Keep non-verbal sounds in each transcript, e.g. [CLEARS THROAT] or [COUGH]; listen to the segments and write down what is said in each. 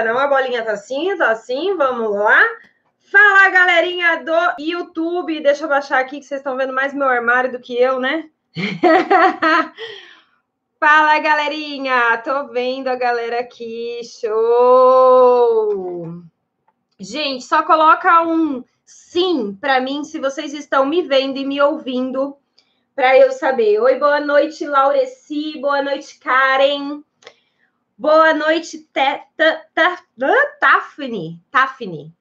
não, a bolinha tá assim, tá assim, vamos lá. Fala, galerinha do YouTube. Deixa eu baixar aqui que vocês estão vendo mais meu armário do que eu, né? [LAUGHS] Fala, galerinha. Tô vendo a galera aqui. Show! Gente, só coloca um sim para mim se vocês estão me vendo e me ouvindo para eu saber. Oi, boa noite, Laureci. Boa noite, Karen. Boa noite, Tafne. Tafne.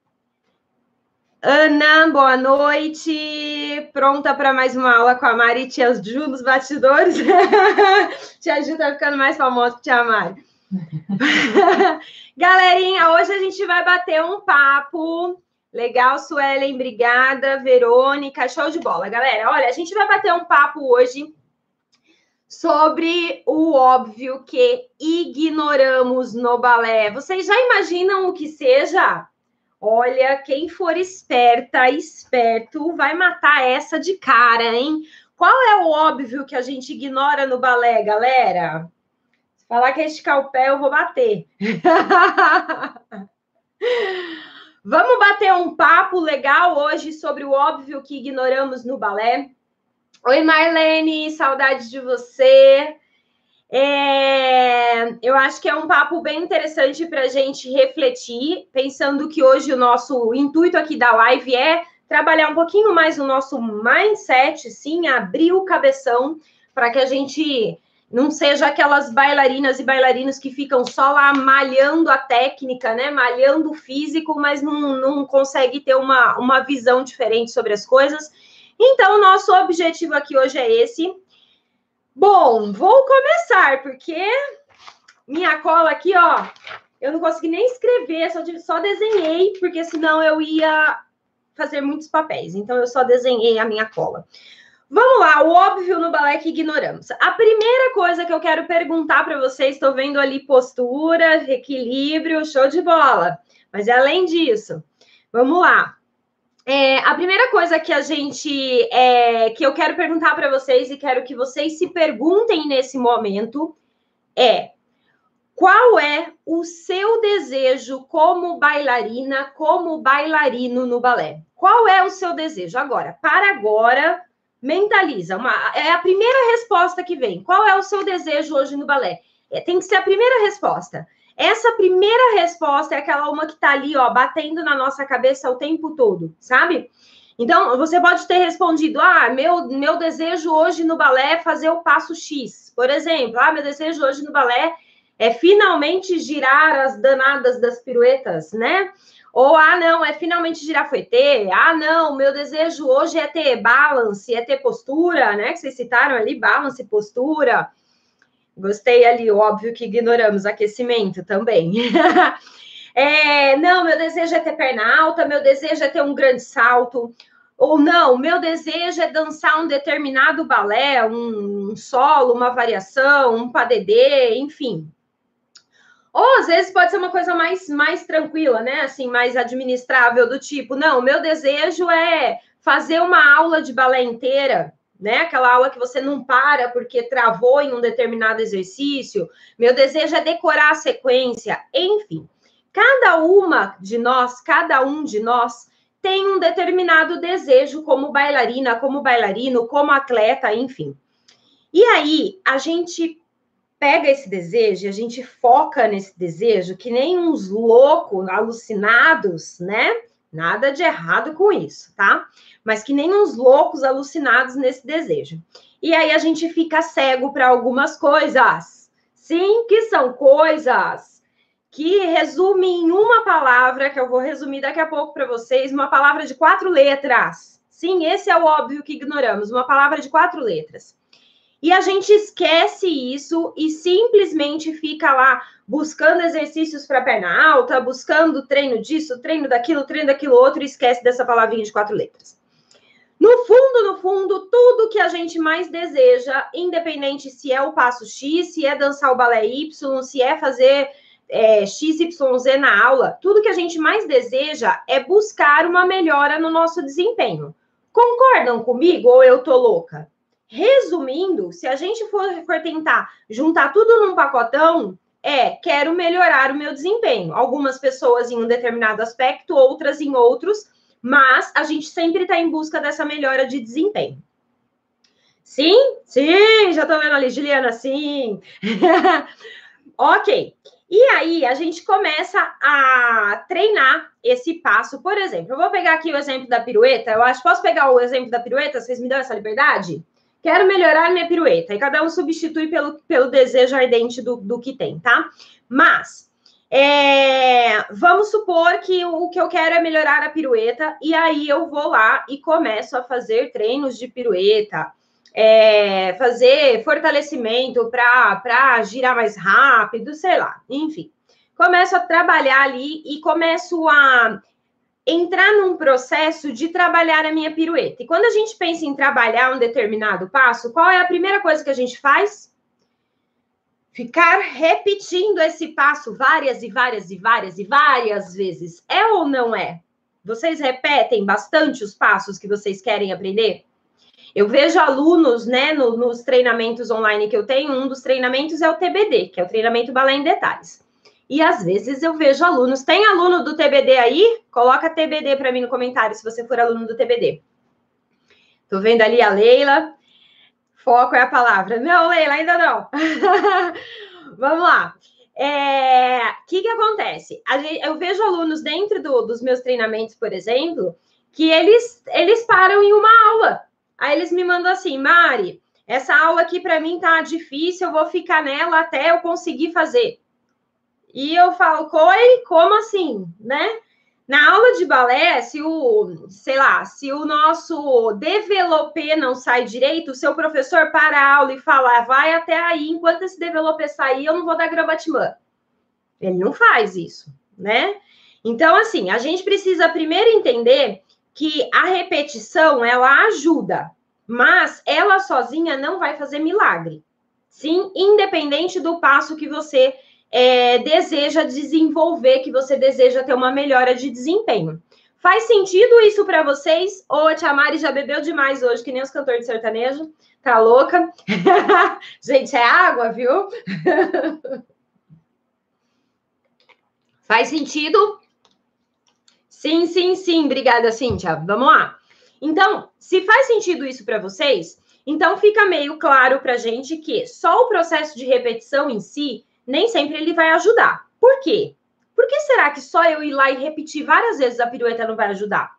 Ana, boa noite. Pronta para mais uma aula com a Mari e Tia Ju nos bastidores. [LAUGHS] tia Ju tá ficando mais famosa que Tia Mari. [LAUGHS] Galerinha, hoje a gente vai bater um papo. Legal, Suelen, obrigada. Verônica, show de bola. Galera, olha, a gente vai bater um papo hoje sobre o óbvio que ignoramos no balé. Vocês já imaginam o que seja? Olha, quem for esperta, esperto, vai matar essa de cara, hein? Qual é o óbvio que a gente ignora no balé, galera? Se falar que é esticar o pé, eu vou bater. [LAUGHS] Vamos bater um papo legal hoje sobre o óbvio que ignoramos no balé. Oi, Marlene, saudade de você. É, eu acho que é um papo bem interessante para a gente refletir, pensando que hoje o nosso intuito aqui da live é trabalhar um pouquinho mais o nosso mindset, sim, abrir o cabeção para que a gente não seja aquelas bailarinas e bailarinos que ficam só lá malhando a técnica, né? Malhando o físico, mas não, não consegue ter uma, uma visão diferente sobre as coisas. Então, nosso objetivo aqui hoje é esse. Bom, vou começar, porque minha cola aqui, ó, eu não consegui nem escrever, só, só desenhei, porque senão eu ia fazer muitos papéis. Então, eu só desenhei a minha cola. Vamos lá, o óbvio no balé que ignoramos. A primeira coisa que eu quero perguntar para vocês, estou vendo ali postura, equilíbrio, show de bola. Mas além disso, vamos lá. É, a primeira coisa que a gente é, que eu quero perguntar para vocês e quero que vocês se perguntem nesse momento é qual é o seu desejo como bailarina, como bailarino no balé? Qual é o seu desejo agora? Para agora, mentaliza. Uma, é a primeira resposta que vem. Qual é o seu desejo hoje no balé? É, tem que ser a primeira resposta. Essa primeira resposta é aquela uma que tá ali, ó, batendo na nossa cabeça o tempo todo, sabe? Então, você pode ter respondido: ah, meu, meu desejo hoje no balé é fazer o passo X. Por exemplo, ah, meu desejo hoje no balé é finalmente girar as danadas das piruetas, né? Ou, ah, não, é finalmente girar foetê. Ah, não, meu desejo hoje é ter balance, é ter postura, né? Que vocês citaram ali, balance, postura. Gostei ali, óbvio que ignoramos aquecimento também. [LAUGHS] é, não, meu desejo é ter perna alta, meu desejo é ter um grande salto. Ou não, meu desejo é dançar um determinado balé, um, solo, uma variação, um padedê, enfim. Ou às vezes pode ser uma coisa mais, mais tranquila, né? Assim, mais administrável, do tipo, não, meu desejo é fazer uma aula de balé inteira né? Aquela aula que você não para porque travou em um determinado exercício. Meu desejo é decorar a sequência, enfim. Cada uma de nós, cada um de nós tem um determinado desejo como bailarina, como bailarino, como atleta, enfim. E aí, a gente pega esse desejo, a gente foca nesse desejo, que nem uns loucos, alucinados, né? Nada de errado com isso, tá? Mas que nem uns loucos alucinados nesse desejo. E aí a gente fica cego para algumas coisas. Sim, que são coisas que resumem em uma palavra, que eu vou resumir daqui a pouco para vocês, uma palavra de quatro letras. Sim, esse é o óbvio que ignoramos, uma palavra de quatro letras. E a gente esquece isso e simplesmente fica lá buscando exercícios para perna alta, buscando treino disso, treino daquilo, treino daquilo outro e esquece dessa palavrinha de quatro letras. No fundo, no fundo, tudo que a gente mais deseja, independente se é o passo X, se é dançar o balé Y, se é fazer é, XYZ na aula, tudo que a gente mais deseja é buscar uma melhora no nosso desempenho. Concordam comigo ou eu tô louca? Resumindo, se a gente for, for tentar juntar tudo num pacotão, é quero melhorar o meu desempenho. Algumas pessoas em um determinado aspecto, outras em outros, mas a gente sempre está em busca dessa melhora de desempenho. Sim? Sim, já estou vendo ali, Juliana, sim. [LAUGHS] ok. E aí a gente começa a treinar esse passo. Por exemplo, eu vou pegar aqui o exemplo da pirueta. Eu acho, posso pegar o exemplo da pirueta? Vocês me dão essa liberdade? Quero melhorar minha pirueta. E cada um substitui pelo, pelo desejo ardente do, do que tem, tá? Mas é, vamos supor que o, que eu quero é melhorar a pirueta, e aí eu vou lá e começo a fazer treinos de pirueta é, fazer fortalecimento para girar mais rápido, sei lá, enfim. Começo a trabalhar ali e começo a entrar num processo de trabalhar a minha pirueta. E quando a gente pensa em trabalhar um determinado passo, qual é a primeira coisa que a gente faz? Ficar repetindo esse passo várias e várias e várias e várias vezes. É ou não é? Vocês repetem bastante os passos que vocês querem aprender? Eu vejo alunos, né, no, nos treinamentos online que eu tenho, um dos treinamentos é o TBD, que é o treinamento balé em detalhes. E às vezes eu vejo alunos, tem aluno do TBD aí? Coloca TBD para mim no comentário se você for aluno do TBD. Tô vendo ali a Leila. Foco é a palavra. Não, Leila, ainda não. [LAUGHS] Vamos lá. O é, que, que acontece? Eu vejo alunos dentro do, dos meus treinamentos, por exemplo, que eles, eles param em uma aula. Aí eles me mandam assim, Mari, essa aula aqui para mim tá difícil, eu vou ficar nela até eu conseguir fazer. E eu falo, coi, como assim, né? Na aula de balé, se o, sei lá, se o nosso developer não sai direito, o seu professor para a aula e fala, vai até aí, enquanto esse developer sair, eu não vou dar grabatimã. Ele não faz isso, né? Então, assim, a gente precisa primeiro entender que a repetição ela ajuda, mas ela sozinha não vai fazer milagre. Sim, independente do passo que você é, deseja desenvolver, que você deseja ter uma melhora de desempenho. Faz sentido isso para vocês? Ou a Tia Mari já bebeu demais hoje, que nem os cantores de sertanejo? Tá louca? [LAUGHS] Gente, é água, viu? [LAUGHS] Faz sentido? Sim, sim, sim. Obrigada, Cíntia. Vamos lá. Então, se faz sentido isso para vocês, então fica meio claro para gente que só o processo de repetição em si nem sempre ele vai ajudar. Por quê? Por que será que só eu ir lá e repetir várias vezes a pirueta não vai ajudar?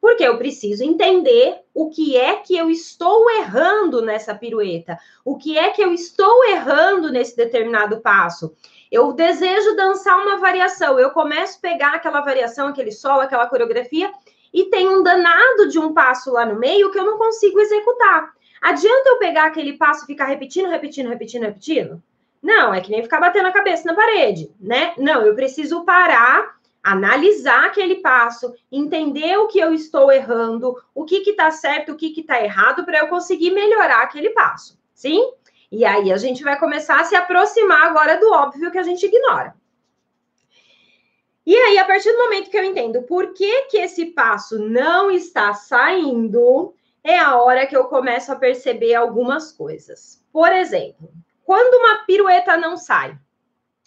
Porque eu preciso entender o que é que eu estou errando nessa pirueta, o que é que eu estou errando nesse determinado passo. Eu desejo dançar uma variação, eu começo a pegar aquela variação, aquele solo, aquela coreografia, e tem um danado de um passo lá no meio que eu não consigo executar. Adianta eu pegar aquele passo e ficar repetindo, repetindo, repetindo, repetindo? Não, é que nem ficar batendo a cabeça na parede, né? Não, eu preciso parar, analisar aquele passo, entender o que eu estou errando, o que que tá certo, o que que tá errado, para eu conseguir melhorar aquele passo, sim? E aí a gente vai começar a se aproximar agora do óbvio que a gente ignora. E aí, a partir do momento que eu entendo por que, que esse passo não está saindo, é a hora que eu começo a perceber algumas coisas. Por exemplo, quando uma pirueta não sai.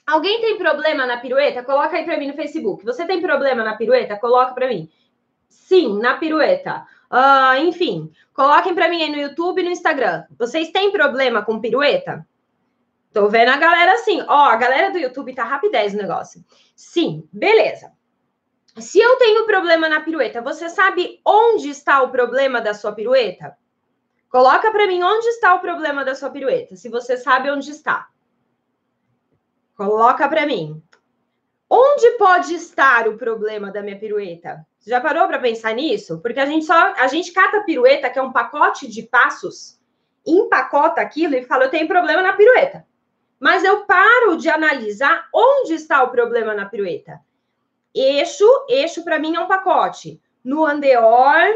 Alguém tem problema na pirueta? Coloca aí para mim no Facebook. Você tem problema na pirueta? Coloca para mim. Sim, na pirueta. Uh, enfim, coloquem para mim aí no YouTube e no Instagram. Vocês têm problema com pirueta? Tô vendo a galera assim. Ó, a galera do YouTube tá rapidez o negócio. Sim, beleza. Se eu tenho problema na pirueta, você sabe onde está o problema da sua pirueta? Coloca para mim onde está o problema da sua pirueta, se você sabe onde está. Coloca para mim. Onde pode estar o problema da minha pirueta? Já parou para pensar nisso? Porque a gente só a gente cata a pirueta, que é um pacote de passos, empacota aquilo e fala: "Eu tenho problema na pirueta". Mas eu paro de analisar onde está o problema na pirueta. Eixo, eixo para mim é um pacote. No andeor,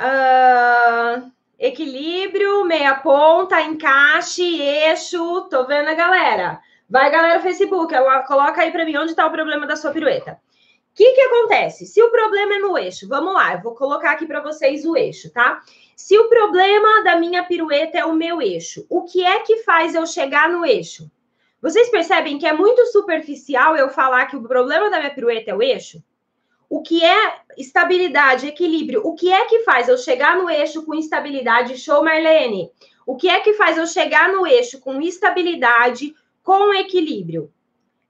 uh, equilíbrio, meia ponta, encaixe, eixo. Tô vendo a galera. Vai, galera, Facebook, ela coloca aí para mim onde está o problema da sua pirueta que, que acontece? Se o problema é no eixo, vamos lá, eu vou colocar aqui para vocês o eixo, tá? Se o problema da minha pirueta é o meu eixo, o que é que faz eu chegar no eixo? Vocês percebem que é muito superficial eu falar que o problema da minha pirueta é o eixo? O que é estabilidade, equilíbrio? O que é que faz eu chegar no eixo com estabilidade? Show, Marlene. O que é que faz eu chegar no eixo com estabilidade, com equilíbrio?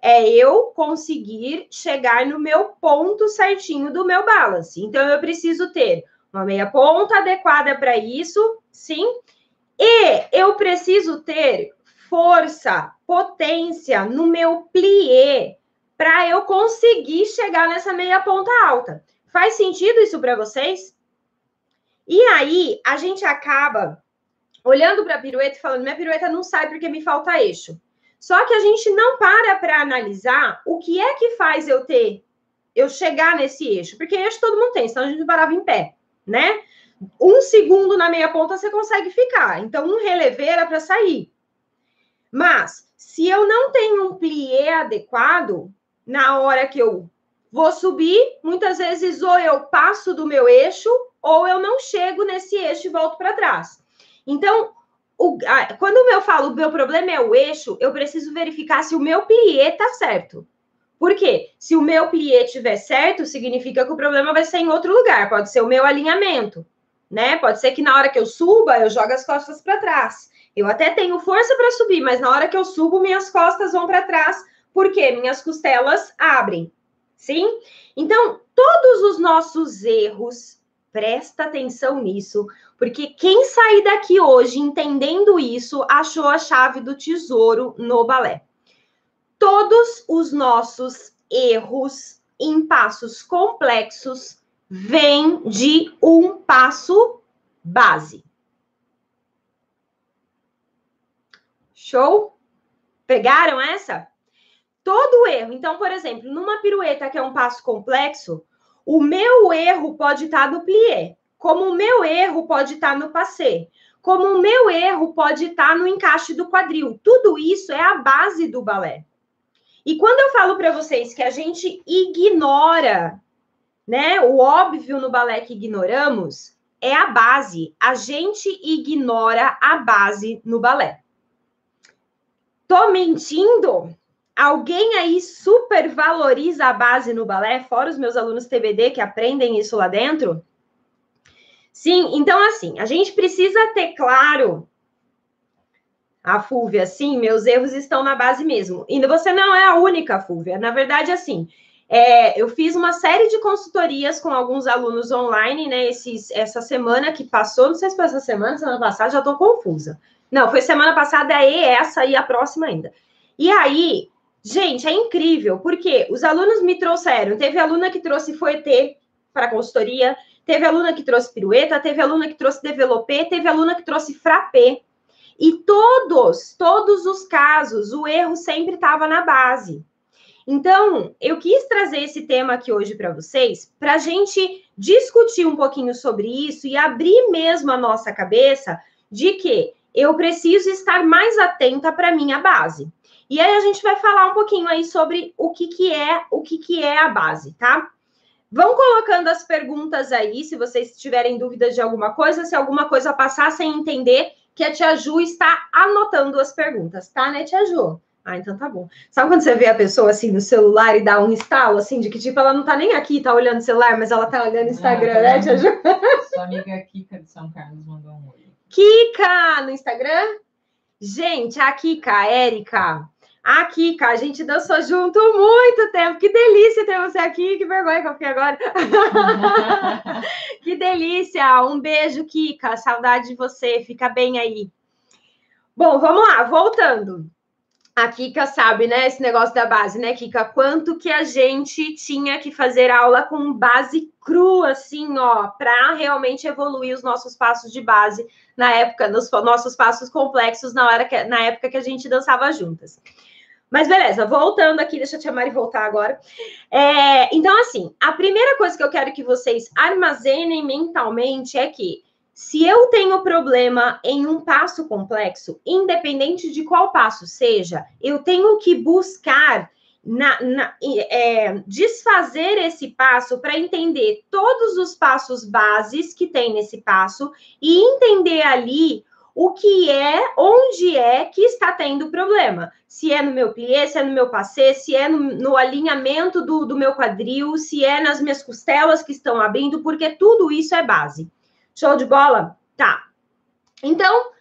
É eu conseguir chegar no meu ponto certinho do meu balance. Então, eu preciso ter uma meia ponta adequada para isso, sim. E eu preciso ter força, potência no meu plié para eu conseguir chegar nessa meia ponta alta. Faz sentido isso para vocês? E aí, a gente acaba olhando para a pirueta e falando: minha pirueta não sai porque me falta eixo. Só que a gente não para para analisar o que é que faz eu ter, eu chegar nesse eixo. Porque eixo todo mundo tem, senão a gente parava em pé, né? Um segundo na meia ponta você consegue ficar. Então, um relever era para sair. Mas, se eu não tenho um plié adequado, na hora que eu vou subir, muitas vezes ou eu passo do meu eixo ou eu não chego nesse eixo e volto para trás. Então, o, a, quando eu falo o meu problema é o eixo, eu preciso verificar se o meu plié está certo. Por quê? Se o meu plié estiver certo, significa que o problema vai ser em outro lugar. Pode ser o meu alinhamento, né? Pode ser que na hora que eu suba, eu jogo as costas para trás. Eu até tenho força para subir, mas na hora que eu subo, minhas costas vão para trás porque minhas costelas abrem. Sim? Então, todos os nossos erros, presta atenção nisso, porque quem sair daqui hoje entendendo isso, achou a chave do tesouro no balé. Todos os nossos erros em passos complexos vêm de um passo base. Show? Pegaram essa? Todo erro. Então, por exemplo, numa pirueta que é um passo complexo, o meu erro pode estar no plié, como o meu erro pode estar no passé, como o meu erro pode estar no encaixe do quadril. Tudo isso é a base do balé. E quando eu falo para vocês que a gente ignora, né, o óbvio no balé que ignoramos, é a base. A gente ignora a base no balé. Tô mentindo? Alguém aí super valoriza a base no balé, fora os meus alunos TBD que aprendem isso lá dentro? Sim, então assim, a gente precisa ter claro a Fúvia, sim, meus erros estão na base mesmo. E você não é a única, Fúvia. Na verdade, assim, é, eu fiz uma série de consultorias com alguns alunos online, né? Esses, essa semana que passou, não sei se foi essa semana, semana passada, já estou confusa. Não, foi semana passada e essa e a próxima ainda. E aí, Gente, é incrível, porque os alunos me trouxeram. Teve aluna que trouxe Foetê para consultoria, teve aluna que trouxe pirueta, teve aluna que trouxe developé, teve aluna que trouxe frappé. E todos, todos os casos, o erro sempre estava na base. Então, eu quis trazer esse tema aqui hoje para vocês, para a gente discutir um pouquinho sobre isso e abrir mesmo a nossa cabeça de que eu preciso estar mais atenta para minha base. E aí a gente vai falar um pouquinho aí sobre o que, que é o que, que é a base, tá? Vão colocando as perguntas aí, se vocês tiverem dúvidas de alguma coisa, se alguma coisa passar sem entender, que a tia Ju está anotando as perguntas, tá, né, tia Ju? Ah, então tá bom. Sabe quando você vê a pessoa assim no celular e dá um estalo, assim, de que tipo, ela não tá nem aqui, tá olhando o celular, mas ela tá olhando o Instagram, ah, né, tia Ju? [LAUGHS] Sua amiga Kika de São Carlos mandou um oi. Kika, no Instagram? Gente, a Kika, a Érica, a Kika, a gente dançou junto muito tempo. Que delícia ter você aqui. Que vergonha que eu fiquei agora. [LAUGHS] que delícia. Um beijo, Kika. Saudade de você. Fica bem aí. Bom, vamos lá. Voltando. A Kika sabe, né, esse negócio da base, né, Kika? Quanto que a gente tinha que fazer aula com base crua, assim, ó, para realmente evoluir os nossos passos de base na época, nos nossos passos complexos na hora que, na época que a gente dançava juntas. Mas beleza, voltando aqui, deixa eu te amar e voltar agora. É, então, assim, a primeira coisa que eu quero que vocês armazenem mentalmente é que se eu tenho problema em um passo complexo, independente de qual passo seja, eu tenho que buscar na, na, é, desfazer esse passo para entender todos os passos bases que tem nesse passo e entender ali o que é, onde é que está tendo problema. Se é no meu plié, se é no meu passê, se é no, no alinhamento do, do meu quadril, se é nas minhas costelas que estão abrindo, porque tudo isso é base. Show de bola? Tá. Então,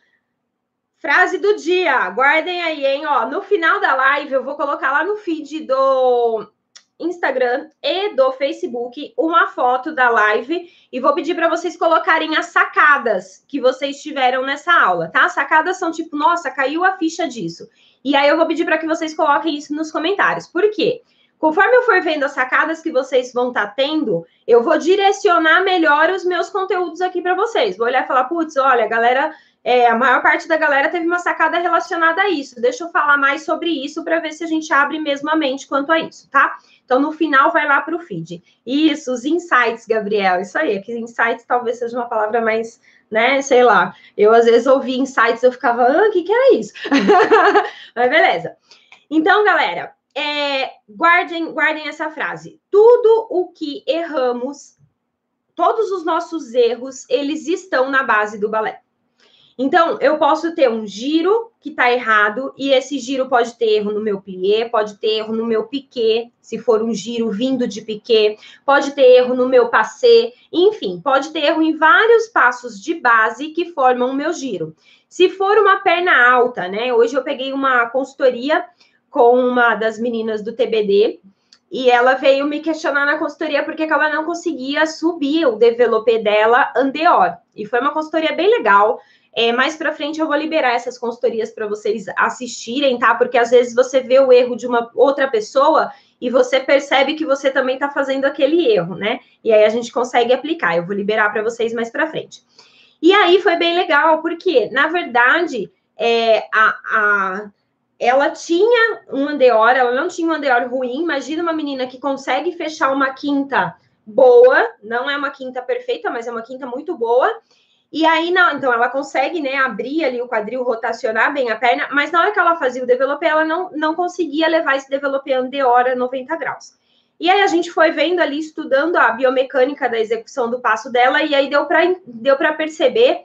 frase do dia. Guardem aí, hein? Ó, no final da live eu vou colocar lá no feed do Instagram e do Facebook uma foto da live e vou pedir para vocês colocarem as sacadas que vocês tiveram nessa aula, tá? Sacadas são tipo, nossa, caiu a ficha disso. E aí eu vou pedir para que vocês coloquem isso nos comentários. Por quê? Conforme eu for vendo as sacadas que vocês vão estar tá tendo, eu vou direcionar melhor os meus conteúdos aqui para vocês. Vou olhar e falar, putz, olha, a galera é, a maior parte da galera teve uma sacada relacionada a isso. Deixa eu falar mais sobre isso para ver se a gente abre mesmo a mente quanto a isso, tá? Então, no final, vai lá para o feed. Isso, os insights, Gabriel. Isso aí, que insights talvez seja uma palavra mais, né? Sei lá. Eu, às vezes, ouvi insights, eu ficava, ah, o que, que era isso? [LAUGHS] Mas beleza. Então, galera, é, guardem, guardem essa frase. Tudo o que erramos, todos os nossos erros, eles estão na base do balé. Então, eu posso ter um giro que está errado, e esse giro pode ter erro no meu plié, pode ter erro no meu piqué, se for um giro vindo de piqué, pode ter erro no meu passé, enfim, pode ter erro em vários passos de base que formam o meu giro. Se for uma perna alta, né? Hoje eu peguei uma consultoria com uma das meninas do TBD, e ela veio me questionar na consultoria porque ela não conseguia subir o developé dela andeor. E foi uma consultoria bem legal. É, mais para frente eu vou liberar essas consultorias para vocês assistirem, tá? Porque às vezes você vê o erro de uma outra pessoa e você percebe que você também está fazendo aquele erro, né? E aí a gente consegue aplicar. Eu vou liberar para vocês mais para frente. E aí foi bem legal, porque, na verdade, é, a, a, ela tinha um andeor, ela não tinha um andeor ruim. Imagina uma menina que consegue fechar uma quinta boa, não é uma quinta perfeita, mas é uma quinta muito boa. E aí, não, então ela consegue, né, abrir ali o quadril, rotacionar bem a perna, mas na hora que ela fazia o developé, ela não, não conseguia levar esse developé de hora 90 graus. E aí a gente foi vendo ali, estudando a biomecânica da execução do passo dela, e aí deu para deu perceber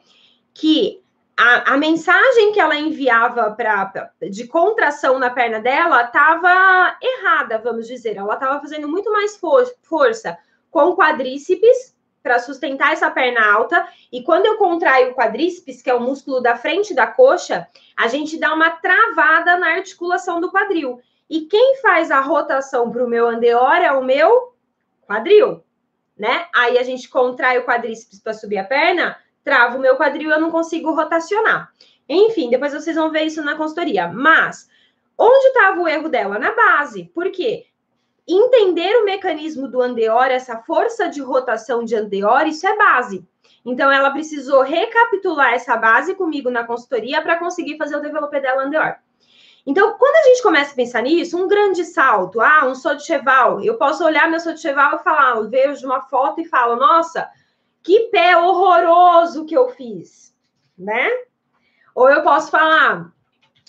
que a, a, mensagem que ela enviava pra, de contração na perna dela estava errada, vamos dizer. Ela estava fazendo muito mais for, força com quadríceps para sustentar essa perna alta. E quando eu contraio o quadríceps, que é o músculo da frente da coxa, a gente dá uma travada na articulação do quadril. E quem faz a rotação para o meu andeor é o meu quadril, né? Aí a gente contrai o quadríceps para subir a perna, trava o meu quadril, eu não consigo rotacionar. Enfim, depois vocês vão ver isso na consultoria. Mas onde estava o erro dela? Na base. Por quê? Entender o mecanismo do andeor, essa força de rotação de andeor, isso é base. Então, ela precisou recapitular essa base comigo na consultoria para conseguir fazer o developer dela andeor. Então, quando a gente começa a pensar nisso, um grande salto, ah, um Sotcheval, eu posso olhar meu Sotcheval e falar, eu vejo uma foto e falo, nossa, que pé horroroso que eu fiz, né? Ou eu posso falar,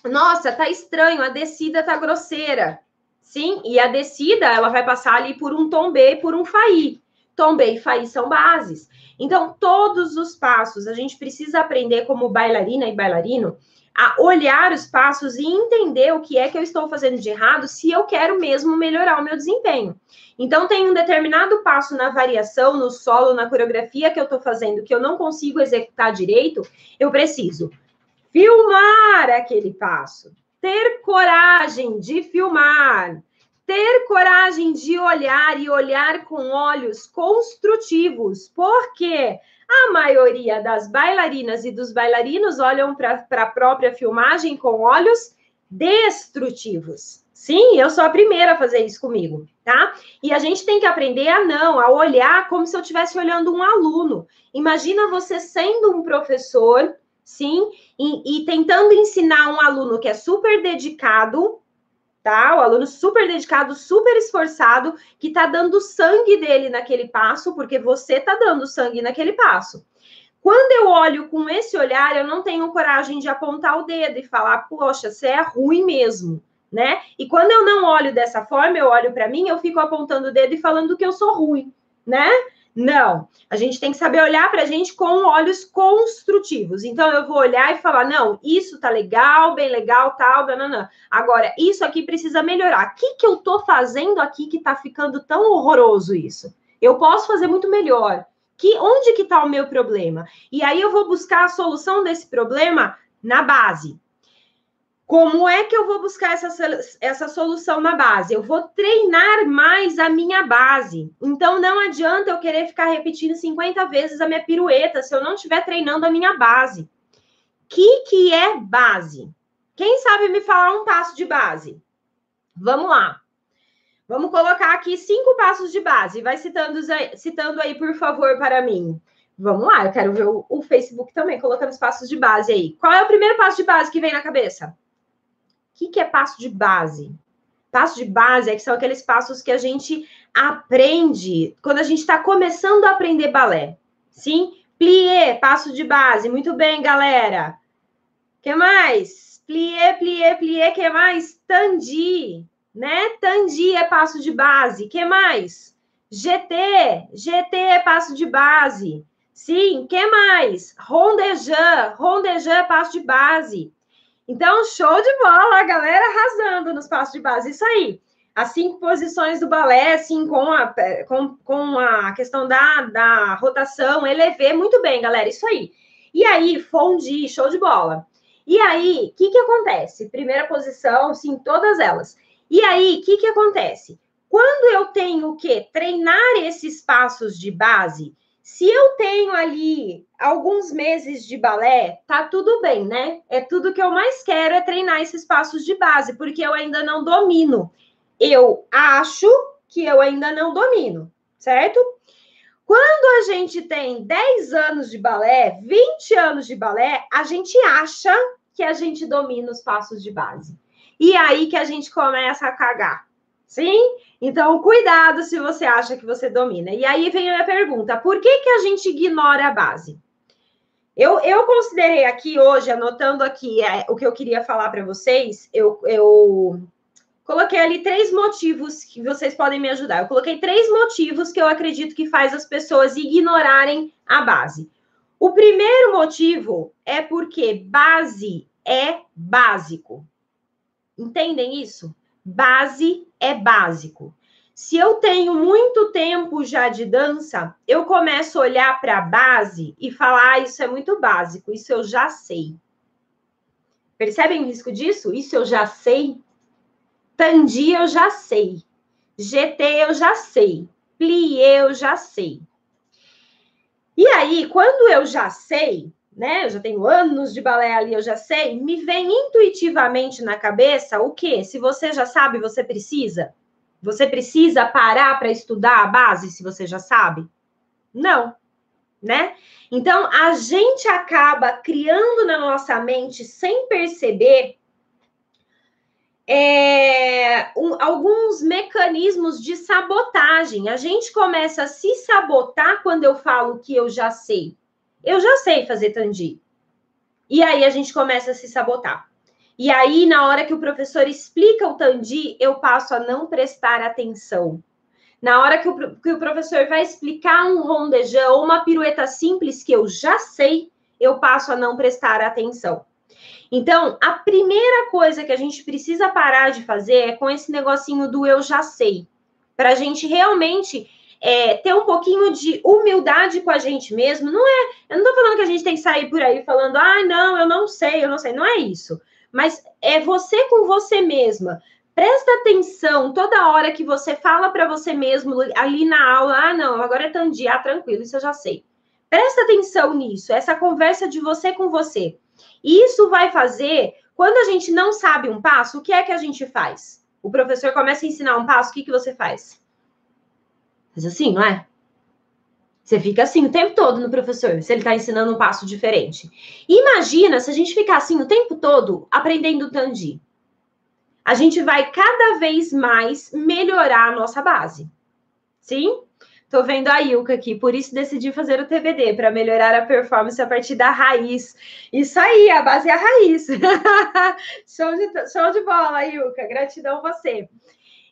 nossa, tá estranho, a descida tá grosseira. Sim, e a descida ela vai passar ali por um tombê e por um faí. Tombê e faí são bases. Então, todos os passos, a gente precisa aprender como bailarina e bailarino a olhar os passos e entender o que é que eu estou fazendo de errado se eu quero mesmo melhorar o meu desempenho. Então, tem um determinado passo na variação, no solo, na coreografia que eu estou fazendo que eu não consigo executar direito, eu preciso filmar aquele passo ter coragem de filmar, ter coragem de olhar e olhar com olhos construtivos, porque a maioria das bailarinas e dos bailarinos olham para a própria filmagem com olhos destrutivos. Sim, eu sou a primeira a fazer isso comigo, tá? E a gente tem que aprender a não, a olhar como se eu estivesse olhando um aluno. Imagina você sendo um professor sim, e, e, tentando ensinar um aluno que é super dedicado, tá? O aluno super dedicado, super esforçado, que tá dando sangue dele naquele passo, porque você tá dando sangue naquele passo. Quando eu olho com esse olhar, eu não tenho coragem de apontar o dedo e falar, poxa, você é ruim mesmo, né? E quando eu não olho dessa forma, eu olho para mim, eu fico apontando o dedo e falando que eu sou ruim, né? Não, a gente tem que saber olhar para a gente com olhos construtivos. Então, eu vou olhar e falar: não, isso tá legal, bem legal, tal, não. Agora, isso aqui precisa melhorar. O que, que eu tô fazendo aqui que tá ficando tão horroroso isso? Eu posso fazer muito melhor. Que, onde que está o meu problema? E aí eu vou buscar a solução desse problema na base. Como é que eu vou buscar essa, essa solução na base? Eu vou treinar mais a minha base. Então, não adianta eu querer ficar repetindo 50 vezes a minha pirueta se eu não estiver treinando a minha base. O que, que é base? Quem sabe me falar um passo de base? Vamos lá. Vamos colocar aqui cinco passos de base. Vai citando, citando aí, por favor, para mim. Vamos lá, eu quero ver o, o Facebook também, colocando os passos de base aí. Qual é o primeiro passo de base que vem na cabeça? Que, que é passo de base? Passo de base é que são aqueles passos que a gente aprende quando a gente está começando a aprender balé. Sim? Plié, passo de base. Muito bem, galera. que mais? Plié, plié, plié. que mais? Tandi, né? Tandi é passo de base. que mais? GT, GT é passo de base. Sim, que mais? Rondejan, Rondejan é passo de base. Então, show de bola, a galera arrasando nos passos de base. Isso aí. As cinco posições do balé, assim, com a, com, com a questão da, da rotação, elevê, muito bem, galera, isso aí. E aí, fondi, show de bola. E aí, o que, que acontece? Primeira posição, sim, todas elas. E aí, o que, que acontece? Quando eu tenho o quê? Treinar esses passos de base, se eu tenho ali alguns meses de balé, tá tudo bem, né? É tudo que eu mais quero é treinar esses passos de base, porque eu ainda não domino. Eu acho que eu ainda não domino, certo? Quando a gente tem 10 anos de balé, 20 anos de balé, a gente acha que a gente domina os passos de base. E aí que a gente começa a cagar. Sim? Então, cuidado se você acha que você domina. E aí vem a minha pergunta: por que, que a gente ignora a base? Eu, eu considerei aqui hoje, anotando aqui é, o que eu queria falar para vocês, eu, eu coloquei ali três motivos que vocês podem me ajudar. Eu coloquei três motivos que eu acredito que faz as pessoas ignorarem a base. O primeiro motivo é porque base é básico. Entendem isso? Base é básico. Se eu tenho muito tempo já de dança, eu começo a olhar para a base e falar: ah, isso é muito básico, isso eu já sei. Percebem o risco disso? Isso eu já sei. Tandi eu já sei. GT eu já sei. Plié eu já sei. E aí, quando eu já sei, né? Eu já tenho anos de balé ali, eu já sei. Me vem intuitivamente na cabeça o que? Se você já sabe, você precisa? Você precisa parar para estudar a base se você já sabe? Não, né? Então a gente acaba criando na nossa mente sem perceber é, um, alguns mecanismos de sabotagem. A gente começa a se sabotar quando eu falo que eu já sei eu já sei fazer tandi. E aí a gente começa a se sabotar. E aí, na hora que o professor explica o tandi, eu passo a não prestar atenção. Na hora que o, que o professor vai explicar um rondejão ou uma pirueta simples que eu já sei, eu passo a não prestar atenção. Então, a primeira coisa que a gente precisa parar de fazer é com esse negocinho do eu já sei. Para a gente realmente é, ter um pouquinho de humildade com a gente mesmo. Não é, eu não tô falando que a gente tem que sair por aí falando, ah, não, eu não sei, eu não sei. Não é isso. Mas é você com você mesma. Presta atenção toda hora que você fala para você mesmo ali na aula, ah, não, agora é Tandy, ah, tranquilo, isso eu já sei. Presta atenção nisso, essa conversa de você com você. E isso vai fazer, quando a gente não sabe um passo, o que é que a gente faz? O professor começa a ensinar um passo, o que, que você faz? Mas assim, não é? Você fica assim o tempo todo no professor, se ele está ensinando um passo diferente. Imagina se a gente ficar assim o tempo todo aprendendo Tandi. A gente vai cada vez mais melhorar a nossa base. Sim? Tô vendo a Ilka aqui, por isso decidi fazer o TBD, para melhorar a performance a partir da raiz. Isso aí, a base é a raiz. [LAUGHS] show, de, show de bola, Ilka. Gratidão você.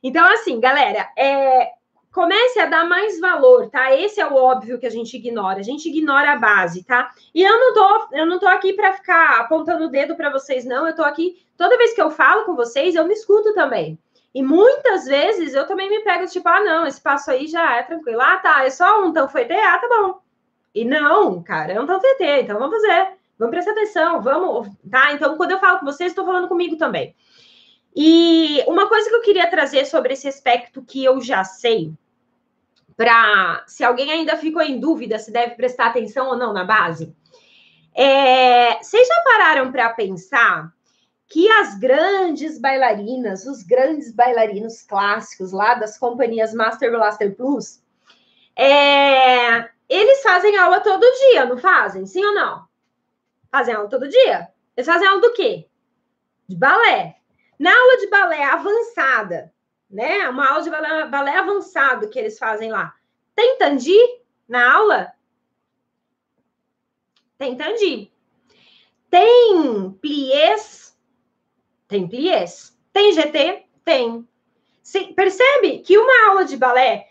Então, assim, galera, é, comece a dar mais valor, tá? Esse é o óbvio que a gente ignora. A gente ignora a base, tá? E eu não tô, eu não tô aqui para ficar apontando o dedo para vocês, não. Eu tô aqui toda vez que eu falo com vocês, eu me escuto também. E muitas vezes eu também me pego tipo, ah, não, esse passo aí já é tranquilo. Ah, tá, é só um tanfetê, ah, tá bom. E não, cara, é um tanfetê, então vamos fazer. Vamos prestar atenção, vamos, tá? Então, quando eu falo com vocês, estou falando comigo também. E uma coisa que eu queria trazer sobre esse aspecto que eu já sei, para se alguém ainda ficou em dúvida se deve prestar atenção ou não na base, é, vocês já pararam para pensar que as grandes bailarinas, os grandes bailarinos clássicos lá das companhias Master Blaster Plus, é, eles fazem aula todo dia, não fazem? Sim ou não? Fazem aula todo dia? Eles fazem aula do quê? De balé. Na aula de balé avançada, né? Uma aula de balé, balé avançado que eles fazem lá. Tem tandi na aula? Tem tandi. Tem pliés? Tem pliés. Tem GT? Tem. Percebe que uma aula de balé,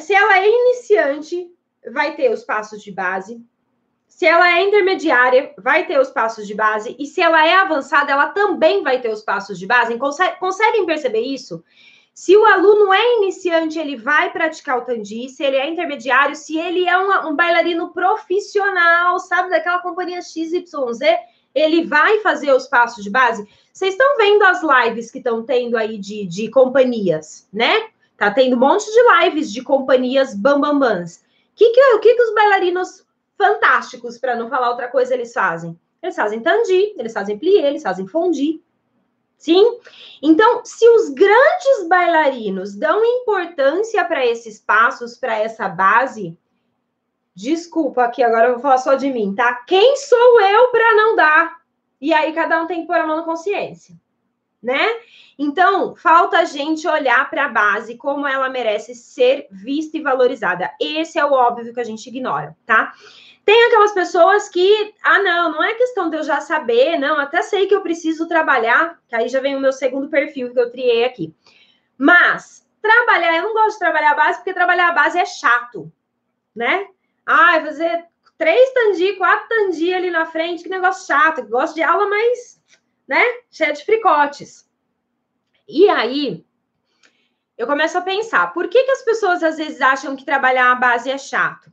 se ela é iniciante, vai ter os passos de base. Se ela é intermediária, vai ter os passos de base. E se ela é avançada, ela também vai ter os passos de base. conseguem perceber isso? Se o aluno é iniciante, ele vai praticar o tandi. Se ele é intermediário, se ele é um, um bailarino profissional, sabe, daquela companhia XYZ, ele vai fazer os passos de base. Vocês estão vendo as lives que estão tendo aí de, de companhias, né? Tá tendo um monte de lives de companhias bambambãs. Que que, o que, que os bailarinos fantásticos, para não falar outra coisa, eles fazem? Eles fazem tandi, eles fazem plié, eles fazem fondi. Sim? Então, se os grandes bailarinos dão importância para esses passos, para essa base, desculpa aqui, agora eu vou falar só de mim, tá? Quem sou eu para não dar? E aí cada um tem que pôr a mão na consciência, né? Então, falta a gente olhar para a base como ela merece ser vista e valorizada. Esse é o óbvio que a gente ignora, tá? Tem aquelas pessoas que, ah, não, não é questão de eu já saber, não, até sei que eu preciso trabalhar, que aí já vem o meu segundo perfil que eu triei aqui. Mas, trabalhar, eu não gosto de trabalhar a base, porque trabalhar a base é chato, né? Ah, fazer três tandi, quatro tandi ali na frente, que negócio chato, gosto de aula, mas, né, cheia de fricotes. E aí, eu começo a pensar, por que, que as pessoas às vezes acham que trabalhar a base é chato?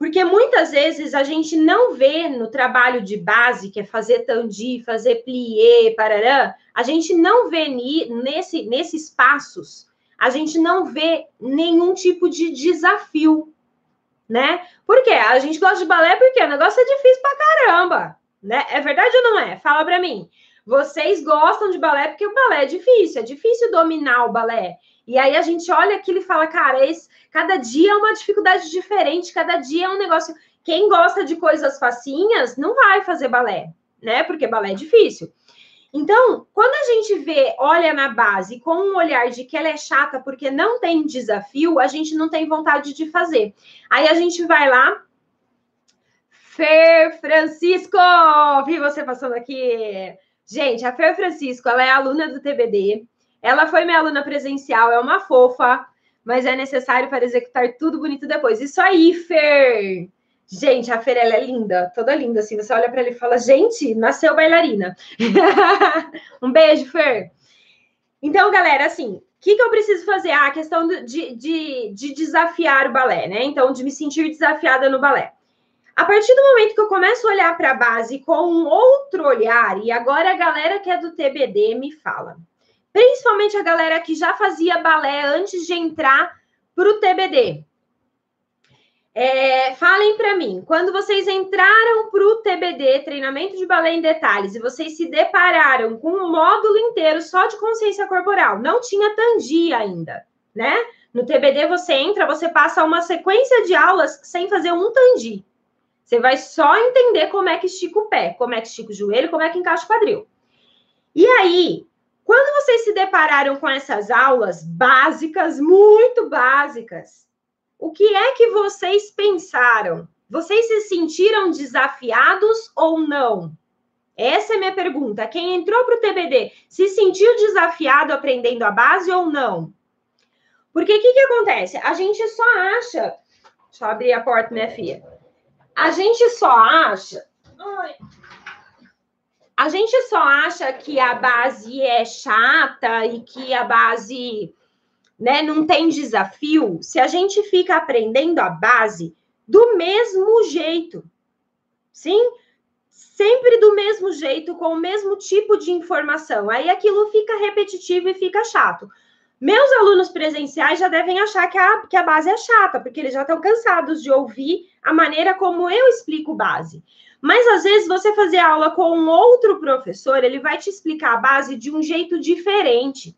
Porque muitas vezes a gente não vê no trabalho de base, que é fazer tandi, fazer plié, parará, a gente não vê nesse, nesses passos, a gente não vê nenhum tipo de desafio, né? Por quê? A gente gosta de balé porque o negócio é difícil pra caramba, né? É verdade ou não é? Fala pra mim. Vocês gostam de balé porque o balé é difícil, é difícil dominar o balé. E aí a gente olha aquilo e fala, cara, esse, cada dia é uma dificuldade diferente, cada dia é um negócio. Quem gosta de coisas facinhas não vai fazer balé, né? Porque balé é difícil. Então, quando a gente vê, olha na base com um olhar de que ela é chata porque não tem desafio, a gente não tem vontade de fazer. Aí a gente vai lá. Fer Francisco, vi você passando aqui. Gente, a Fer Francisco, ela é aluna do TBD. Ela foi minha aluna presencial, é uma fofa, mas é necessário para executar tudo bonito depois. Isso aí, Fer! Gente, a Fer, ela é linda, toda linda, assim. Você olha para ela e fala, gente, nasceu bailarina. [LAUGHS] um beijo, Fer. Então, galera, assim, o que, que eu preciso fazer? Ah, a questão de, de, de desafiar o balé, né? Então, de me sentir desafiada no balé. A partir do momento que eu começo a olhar para a base com um outro olhar, e agora a galera que é do TBD me fala, principalmente a galera que já fazia balé antes de entrar para o TBD. É, falem para mim, quando vocês entraram para o TBD, treinamento de balé em detalhes, e vocês se depararam com um módulo inteiro só de consciência corporal, não tinha tangia ainda, né? No TBD você entra, você passa uma sequência de aulas sem fazer um tangi. Você vai só entender como é que estica o pé, como é que estica o joelho, como é que encaixa o quadril. E aí, quando vocês se depararam com essas aulas básicas, muito básicas, o que é que vocês pensaram? Vocês se sentiram desafiados ou não? Essa é minha pergunta. Quem entrou para o TBD se sentiu desafiado aprendendo a base ou não? Porque o que, que acontece? A gente só acha. Deixa eu abrir a porta, minha filha. A gente só acha. Ai, a gente só acha que a base é chata e que a base né, não tem desafio se a gente fica aprendendo a base do mesmo jeito. Sim? Sempre do mesmo jeito, com o mesmo tipo de informação. Aí aquilo fica repetitivo e fica chato. Meus alunos presenciais já devem achar que a, que a base é chata, porque eles já estão cansados de ouvir a maneira como eu explico base. Mas às vezes você fazer aula com um outro professor, ele vai te explicar a base de um jeito diferente.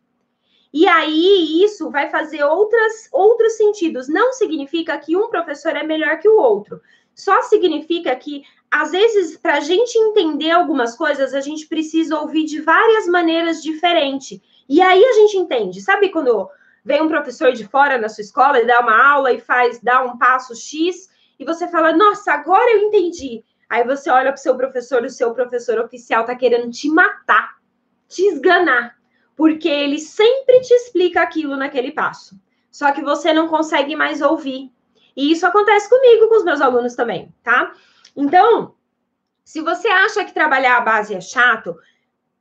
E aí isso vai fazer outras, outros sentidos. Não significa que um professor é melhor que o outro. Só significa que, às vezes, para a gente entender algumas coisas, a gente precisa ouvir de várias maneiras diferentes. E aí a gente entende. Sabe quando vem um professor de fora na sua escola e dá uma aula e faz, dá um passo X, e você fala, nossa, agora eu entendi. Aí você olha para o seu professor, o seu professor oficial está querendo te matar, te esganar, porque ele sempre te explica aquilo naquele passo. Só que você não consegue mais ouvir. E isso acontece comigo, com os meus alunos também, tá? Então, se você acha que trabalhar a base é chato,